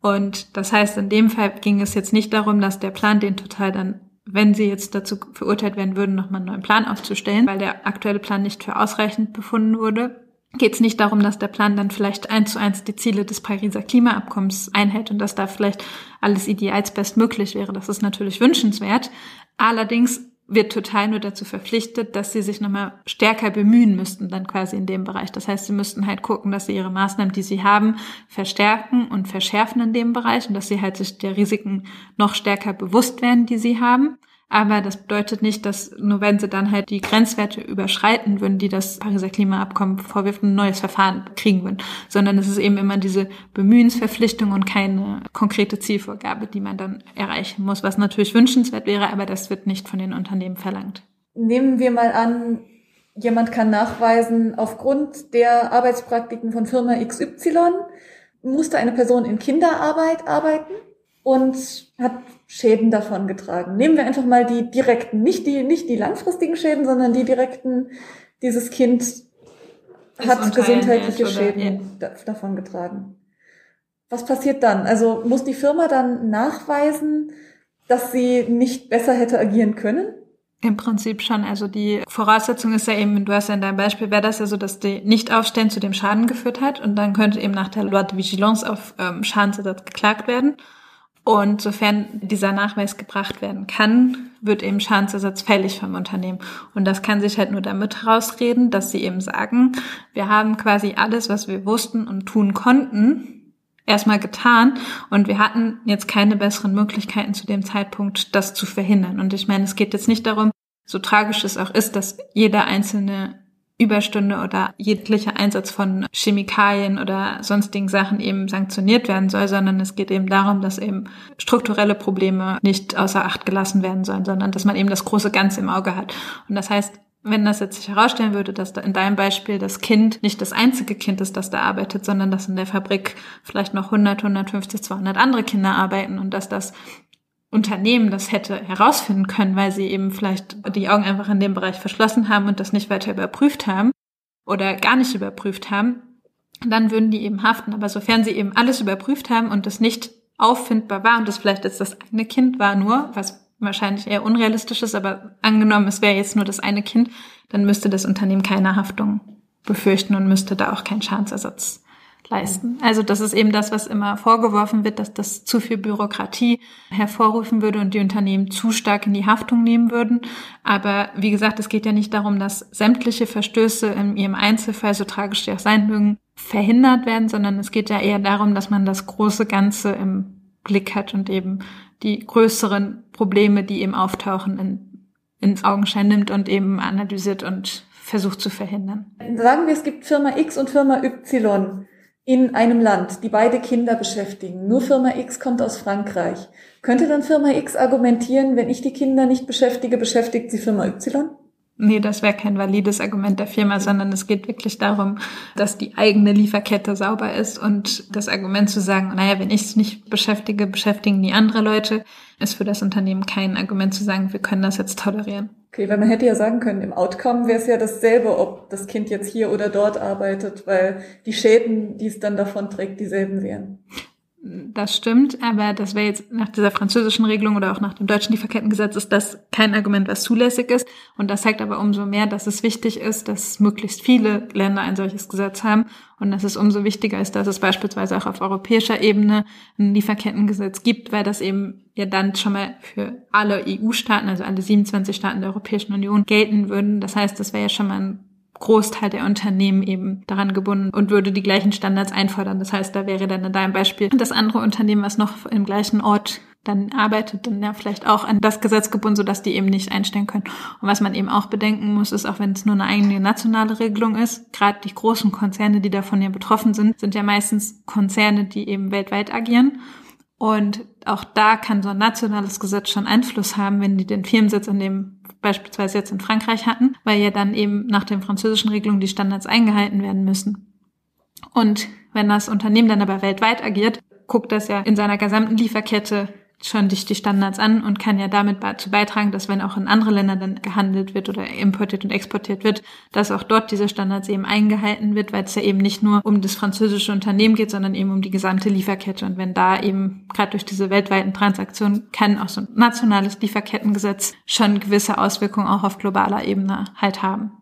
S1: Und das heißt, in dem Fall ging es jetzt nicht darum, dass der Plan den total dann wenn sie jetzt dazu verurteilt werden würden, nochmal einen neuen Plan aufzustellen, weil der aktuelle Plan nicht für ausreichend befunden wurde, geht es nicht darum, dass der Plan dann vielleicht eins zu eins die Ziele des Pariser Klimaabkommens einhält und dass da vielleicht alles idealsbestmöglich wäre. Das ist natürlich wünschenswert. Allerdings wird total nur dazu verpflichtet, dass sie sich nochmal stärker bemühen müssten, dann quasi in dem Bereich. Das heißt, sie müssten halt gucken, dass sie ihre Maßnahmen, die sie haben, verstärken und verschärfen in dem Bereich und dass sie halt sich der Risiken noch stärker bewusst werden, die sie haben. Aber das bedeutet nicht, dass nur wenn sie dann halt die Grenzwerte überschreiten würden, die das Pariser Klimaabkommen vorwirft, ein neues Verfahren kriegen würden, sondern es ist eben immer diese Bemühensverpflichtung und keine konkrete Zielvorgabe, die man dann erreichen muss, was natürlich wünschenswert wäre, aber das wird nicht von den Unternehmen verlangt.
S2: Nehmen wir mal an, jemand kann nachweisen, aufgrund der Arbeitspraktiken von Firma XY musste eine Person in Kinderarbeit arbeiten und hat Schäden davon getragen. Nehmen wir einfach mal die direkten, nicht die, nicht die langfristigen Schäden, sondern die direkten, dieses Kind hat gesundheitliche Schäden ja. davon getragen. Was passiert dann? Also muss die Firma dann nachweisen, dass sie nicht besser hätte agieren können?
S1: Im Prinzip schon. Also die Voraussetzung ist ja eben, du hast ja in deinem Beispiel, wäre das ja so, dass die Nicht-Aufstellen zu dem Schaden geführt hat und dann könnte eben nach der Loi de Vigilance auf ähm, Schadensersatz geklagt werden. Und sofern dieser Nachweis gebracht werden kann, wird eben Schadensersatz fällig vom Unternehmen. Und das kann sich halt nur damit herausreden, dass sie eben sagen, wir haben quasi alles, was wir wussten und tun konnten, erstmal getan und wir hatten jetzt keine besseren Möglichkeiten zu dem Zeitpunkt, das zu verhindern. Und ich meine, es geht jetzt nicht darum, so tragisch es auch ist, dass jeder einzelne Überstunde oder jeglicher Einsatz von Chemikalien oder sonstigen Sachen eben sanktioniert werden soll, sondern es geht eben darum, dass eben strukturelle Probleme nicht außer Acht gelassen werden sollen, sondern dass man eben das große Ganze im Auge hat. Und das heißt, wenn das jetzt sich herausstellen würde, dass da in deinem Beispiel das Kind nicht das einzige Kind ist, das da arbeitet, sondern dass in der Fabrik vielleicht noch 100, 150, 200 andere Kinder arbeiten und dass das Unternehmen das hätte herausfinden können, weil sie eben vielleicht die Augen einfach in dem Bereich verschlossen haben und das nicht weiter überprüft haben oder gar nicht überprüft haben, dann würden die eben haften. Aber sofern sie eben alles überprüft haben und das nicht auffindbar war und das vielleicht jetzt das eine Kind war nur, was wahrscheinlich eher unrealistisch ist, aber angenommen, es wäre jetzt nur das eine Kind, dann müsste das Unternehmen keine Haftung befürchten und müsste da auch keinen Schadensersatz leisten. Also das ist eben das, was immer vorgeworfen wird, dass das zu viel Bürokratie hervorrufen würde und die Unternehmen zu stark in die Haftung nehmen würden. Aber wie gesagt, es geht ja nicht darum, dass sämtliche Verstöße in ihrem Einzelfall, so tragisch die auch sein mögen, verhindert werden, sondern es geht ja eher darum, dass man das große Ganze im Blick hat und eben die größeren Probleme, die eben auftauchen, in, ins Augenschein nimmt und eben analysiert und versucht zu verhindern.
S2: Sagen wir, es gibt Firma X und Firma Y in einem Land, die beide Kinder beschäftigen. Nur Firma X kommt aus Frankreich. Könnte dann Firma X argumentieren, wenn ich die Kinder nicht beschäftige, beschäftigt sie Firma Y?
S1: Nee, das wäre kein valides Argument der Firma, sondern es geht wirklich darum, dass die eigene Lieferkette sauber ist und das Argument zu sagen, naja, wenn ich es nicht beschäftige, beschäftigen die andere Leute, ist für das Unternehmen kein Argument zu sagen, wir können das jetzt tolerieren.
S2: Okay, weil man hätte ja sagen können, im Outcome wäre es ja dasselbe, ob das Kind jetzt hier oder dort arbeitet, weil die Schäden, die es dann davon trägt, dieselben wären.
S1: Das stimmt, aber das wäre jetzt nach dieser französischen Regelung oder auch nach dem deutschen Lieferkettengesetz ist das kein Argument, was zulässig ist. Und das zeigt aber umso mehr, dass es wichtig ist, dass möglichst viele Länder ein solches Gesetz haben und dass es umso wichtiger ist, dass es beispielsweise auch auf europäischer Ebene ein Lieferkettengesetz gibt, weil das eben ja dann schon mal für alle EU-Staaten, also alle 27 Staaten der Europäischen Union gelten würden. Das heißt, das wäre ja schon mal ein Großteil der Unternehmen eben daran gebunden und würde die gleichen Standards einfordern. Das heißt, da wäre dann in deinem Beispiel das andere Unternehmen, was noch im gleichen Ort dann arbeitet, dann ja vielleicht auch an das Gesetz gebunden, sodass die eben nicht einstellen können. Und was man eben auch bedenken muss, ist, auch wenn es nur eine eigene nationale Regelung ist, gerade die großen Konzerne, die davon ja betroffen sind, sind ja meistens Konzerne, die eben weltweit agieren. Und auch da kann so ein nationales Gesetz schon Einfluss haben, wenn die den Firmensitz in dem beispielsweise jetzt in Frankreich hatten, weil ja dann eben nach den französischen Regelungen die Standards eingehalten werden müssen. Und wenn das Unternehmen dann aber weltweit agiert, guckt das ja in seiner gesamten Lieferkette schon dich die Standards an und kann ja damit dazu beitragen, dass wenn auch in andere Länder dann gehandelt wird oder importiert und exportiert wird, dass auch dort diese Standards eben eingehalten wird, weil es ja eben nicht nur um das französische Unternehmen geht, sondern eben um die gesamte Lieferkette. Und wenn da eben gerade durch diese weltweiten Transaktionen kann auch so ein nationales Lieferkettengesetz schon gewisse Auswirkungen auch auf globaler Ebene halt haben.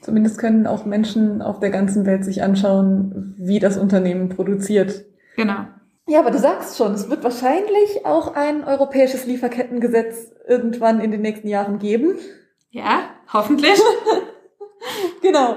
S2: Zumindest können auch Menschen auf der ganzen Welt sich anschauen, wie das Unternehmen produziert.
S1: Genau.
S2: Ja, aber du sagst schon, es wird wahrscheinlich auch ein europäisches Lieferkettengesetz irgendwann in den nächsten Jahren geben.
S1: Ja, hoffentlich.
S2: genau.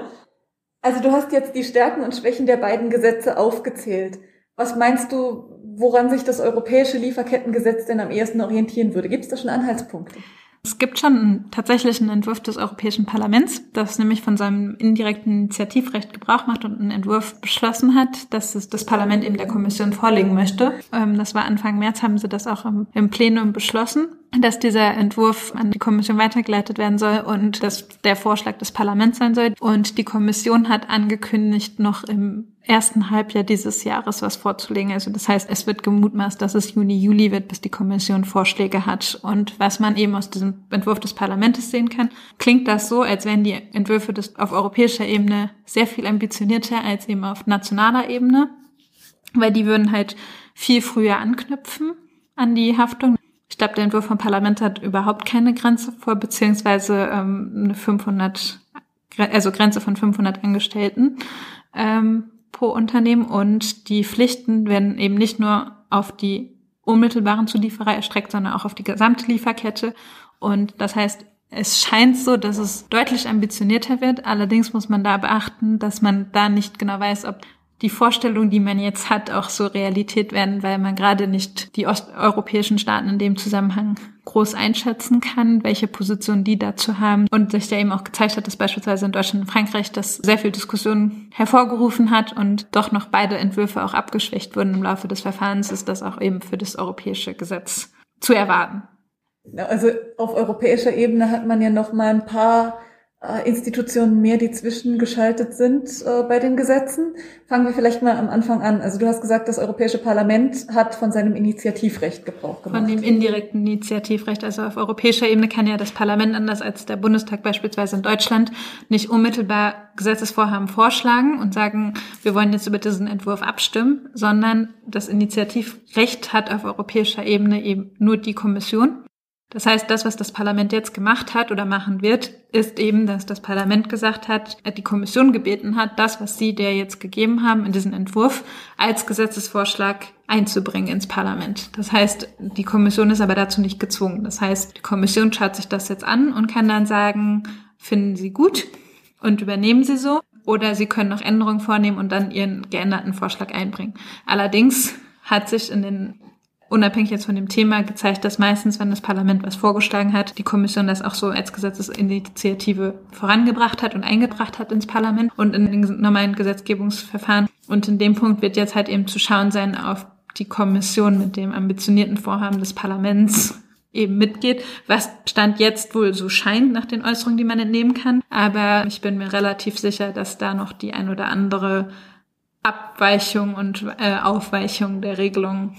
S2: Also du hast jetzt die Stärken und Schwächen der beiden Gesetze aufgezählt. Was meinst du, woran sich das europäische Lieferkettengesetz denn am ehesten orientieren würde? Gibt es da schon Anhaltspunkte?
S1: Es gibt schon tatsächlich einen Entwurf des Europäischen Parlaments, das nämlich von seinem indirekten Initiativrecht Gebrauch macht und einen Entwurf beschlossen hat, dass es das Parlament eben der Kommission vorlegen möchte. Ähm, das war Anfang März, haben sie das auch im Plenum beschlossen dass dieser Entwurf an die Kommission weitergeleitet werden soll und dass der Vorschlag des Parlaments sein soll. Und die Kommission hat angekündigt, noch im ersten Halbjahr dieses Jahres was vorzulegen. Also das heißt, es wird gemutmaßt, dass es Juni, Juli wird, bis die Kommission Vorschläge hat. Und was man eben aus diesem Entwurf des Parlaments sehen kann, klingt das so, als wären die Entwürfe des, auf europäischer Ebene sehr viel ambitionierter als eben auf nationaler Ebene, weil die würden halt viel früher anknüpfen an die Haftung. Ich glaube, der Entwurf vom Parlament hat überhaupt keine Grenze vor, beziehungsweise ähm, eine 500, also Grenze von 500 Angestellten ähm, pro Unternehmen. Und die Pflichten werden eben nicht nur auf die unmittelbaren Zulieferer erstreckt, sondern auch auf die gesamte Lieferkette. Und das heißt, es scheint so, dass es deutlich ambitionierter wird. Allerdings muss man da beachten, dass man da nicht genau weiß, ob die Vorstellungen, die man jetzt hat, auch so Realität werden, weil man gerade nicht die osteuropäischen Staaten in dem Zusammenhang groß einschätzen kann, welche Position die dazu haben und sich ja eben auch gezeigt hat, dass beispielsweise in Deutschland und Frankreich das sehr viel Diskussion hervorgerufen hat und doch noch beide Entwürfe auch abgeschwächt wurden im Laufe des Verfahrens, ist das auch eben für das europäische Gesetz zu erwarten.
S2: Also auf europäischer Ebene hat man ja noch mal ein paar äh, Institutionen mehr, die zwischengeschaltet sind äh, bei den Gesetzen. Fangen wir vielleicht mal am Anfang an. Also du hast gesagt, das Europäische Parlament hat von seinem Initiativrecht Gebrauch gemacht.
S1: Von dem indirekten Initiativrecht. Also auf europäischer Ebene kann ja das Parlament anders als der Bundestag beispielsweise in Deutschland nicht unmittelbar Gesetzesvorhaben vorschlagen und sagen, wir wollen jetzt über diesen Entwurf abstimmen, sondern das Initiativrecht hat auf europäischer Ebene eben nur die Kommission. Das heißt, das, was das Parlament jetzt gemacht hat oder machen wird, ist eben, dass das Parlament gesagt hat, die Kommission gebeten hat, das, was sie der jetzt gegeben haben in diesen Entwurf, als Gesetzesvorschlag einzubringen ins Parlament. Das heißt, die Kommission ist aber dazu nicht gezwungen. Das heißt, die Kommission schaut sich das jetzt an und kann dann sagen, finden Sie gut und übernehmen Sie so. Oder Sie können noch Änderungen vornehmen und dann Ihren geänderten Vorschlag einbringen. Allerdings hat sich in den unabhängig jetzt von dem Thema gezeigt, dass meistens, wenn das Parlament was vorgeschlagen hat, die Kommission das auch so als Gesetzesinitiative vorangebracht hat und eingebracht hat ins Parlament und in den normalen Gesetzgebungsverfahren. Und in dem Punkt wird jetzt halt eben zu schauen sein auf die Kommission mit dem ambitionierten Vorhaben des Parlaments eben mitgeht, was Stand jetzt wohl so scheint nach den Äußerungen, die man entnehmen kann. Aber ich bin mir relativ sicher, dass da noch die ein oder andere Abweichung und äh, Aufweichung der Regelung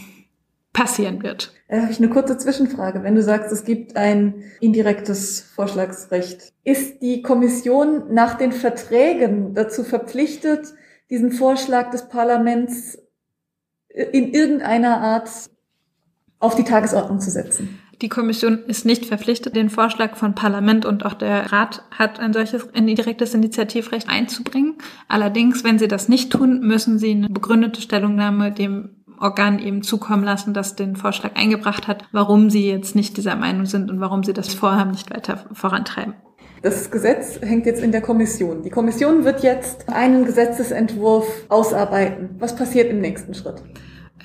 S1: passieren wird.
S2: Da habe ich eine kurze Zwischenfrage. Wenn du sagst, es gibt ein indirektes Vorschlagsrecht, ist die Kommission nach den Verträgen dazu verpflichtet, diesen Vorschlag des Parlaments in irgendeiner Art auf die Tagesordnung zu setzen?
S1: Die Kommission ist nicht verpflichtet, den Vorschlag von Parlament und auch der Rat hat ein solches indirektes Initiativrecht einzubringen. Allerdings, wenn sie das nicht tun, müssen sie eine begründete Stellungnahme dem Organ eben zukommen lassen, das den Vorschlag eingebracht hat, warum sie jetzt nicht dieser Meinung sind und warum sie das Vorhaben nicht weiter vorantreiben.
S2: Das Gesetz hängt jetzt in der Kommission. Die Kommission wird jetzt einen Gesetzesentwurf ausarbeiten. Was passiert im nächsten Schritt?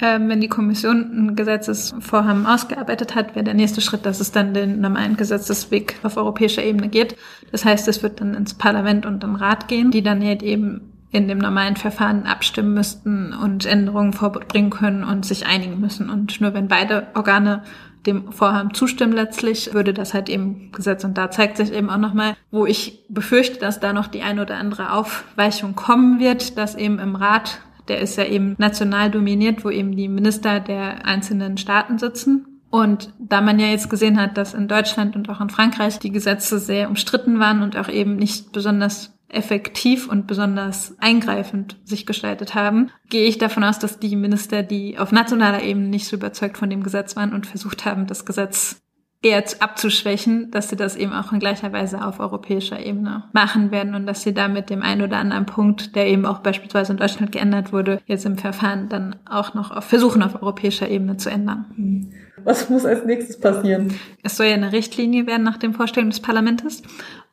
S1: Ähm, wenn die Kommission ein Gesetzesvorhaben ausgearbeitet hat, wäre der nächste Schritt, dass es dann den normalen Gesetzesweg auf europäischer Ebene geht. Das heißt, es wird dann ins Parlament und den Rat gehen, die dann halt eben in dem normalen Verfahren abstimmen müssten und Änderungen vorbringen können und sich einigen müssen. Und nur wenn beide Organe dem Vorhaben zustimmen letztlich, würde das halt eben gesetzt. Und da zeigt sich eben auch nochmal, wo ich befürchte, dass da noch die eine oder andere Aufweichung kommen wird, dass eben im Rat, der ist ja eben national dominiert, wo eben die Minister der einzelnen Staaten sitzen. Und da man ja jetzt gesehen hat, dass in Deutschland und auch in Frankreich die Gesetze sehr umstritten waren und auch eben nicht besonders effektiv und besonders eingreifend sich gestaltet haben, gehe ich davon aus, dass die Minister, die auf nationaler Ebene nicht so überzeugt von dem Gesetz waren und versucht haben, das Gesetz eher abzuschwächen, dass sie das eben auch in gleicher Weise auf europäischer Ebene machen werden und dass sie damit dem einen oder anderen Punkt, der eben auch beispielsweise in Deutschland geändert wurde, jetzt im Verfahren dann auch noch auf, versuchen, auf europäischer Ebene zu ändern.
S2: Was muss als nächstes passieren?
S1: Es soll ja eine Richtlinie werden nach dem Vorstellung des Parlaments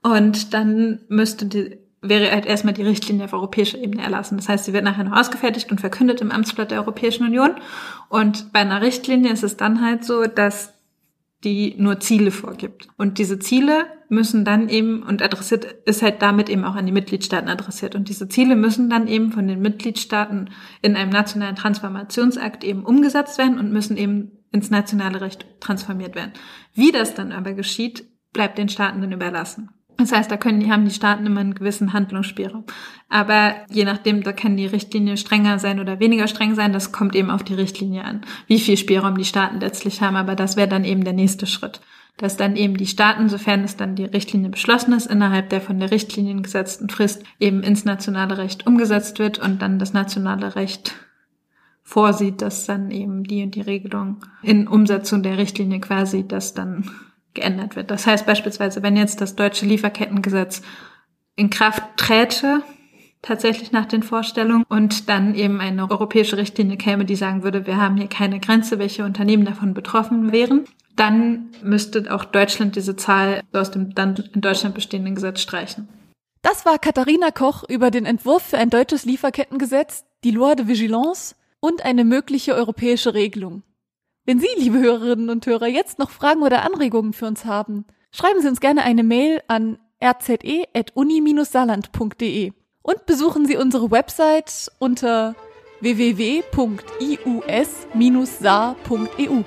S1: und dann müsste die wäre halt erstmal die Richtlinie auf europäischer Ebene erlassen. Das heißt, sie wird nachher noch ausgefertigt und verkündet im Amtsblatt der Europäischen Union. Und bei einer Richtlinie ist es dann halt so, dass die nur Ziele vorgibt. Und diese Ziele müssen dann eben, und adressiert ist halt damit eben auch an die Mitgliedstaaten adressiert. Und diese Ziele müssen dann eben von den Mitgliedstaaten in einem nationalen Transformationsakt eben umgesetzt werden und müssen eben ins nationale Recht transformiert werden. Wie das dann aber geschieht, bleibt den Staaten dann überlassen. Das heißt, da können die, haben die Staaten immer einen gewissen Handlungsspielraum. Aber je nachdem, da kann die Richtlinie strenger sein oder weniger streng sein. Das kommt eben auf die Richtlinie an, wie viel Spielraum die Staaten letztlich haben. Aber das wäre dann eben der nächste Schritt. Dass dann eben die Staaten, sofern es dann die Richtlinie beschlossen ist, innerhalb der von der Richtlinie gesetzten Frist eben ins nationale Recht umgesetzt wird und dann das nationale Recht vorsieht, dass dann eben die und die Regelung in Umsetzung der Richtlinie quasi das dann geändert wird. Das heißt beispielsweise, wenn jetzt das deutsche Lieferkettengesetz in Kraft träte, tatsächlich nach den Vorstellungen und dann eben eine europäische Richtlinie käme, die sagen würde, wir haben hier keine Grenze, welche Unternehmen davon betroffen wären, dann müsste auch Deutschland diese Zahl aus dem dann in Deutschland bestehenden Gesetz streichen.
S2: Das war Katharina Koch über den Entwurf für ein deutsches Lieferkettengesetz, die Loi de Vigilance und eine mögliche europäische Regelung.
S3: Wenn Sie, liebe Hörerinnen und Hörer, jetzt noch Fragen oder Anregungen für uns haben, schreiben Sie uns gerne eine Mail an rze.uni-saarland.de und besuchen Sie unsere Website unter www.ius-saar.eu.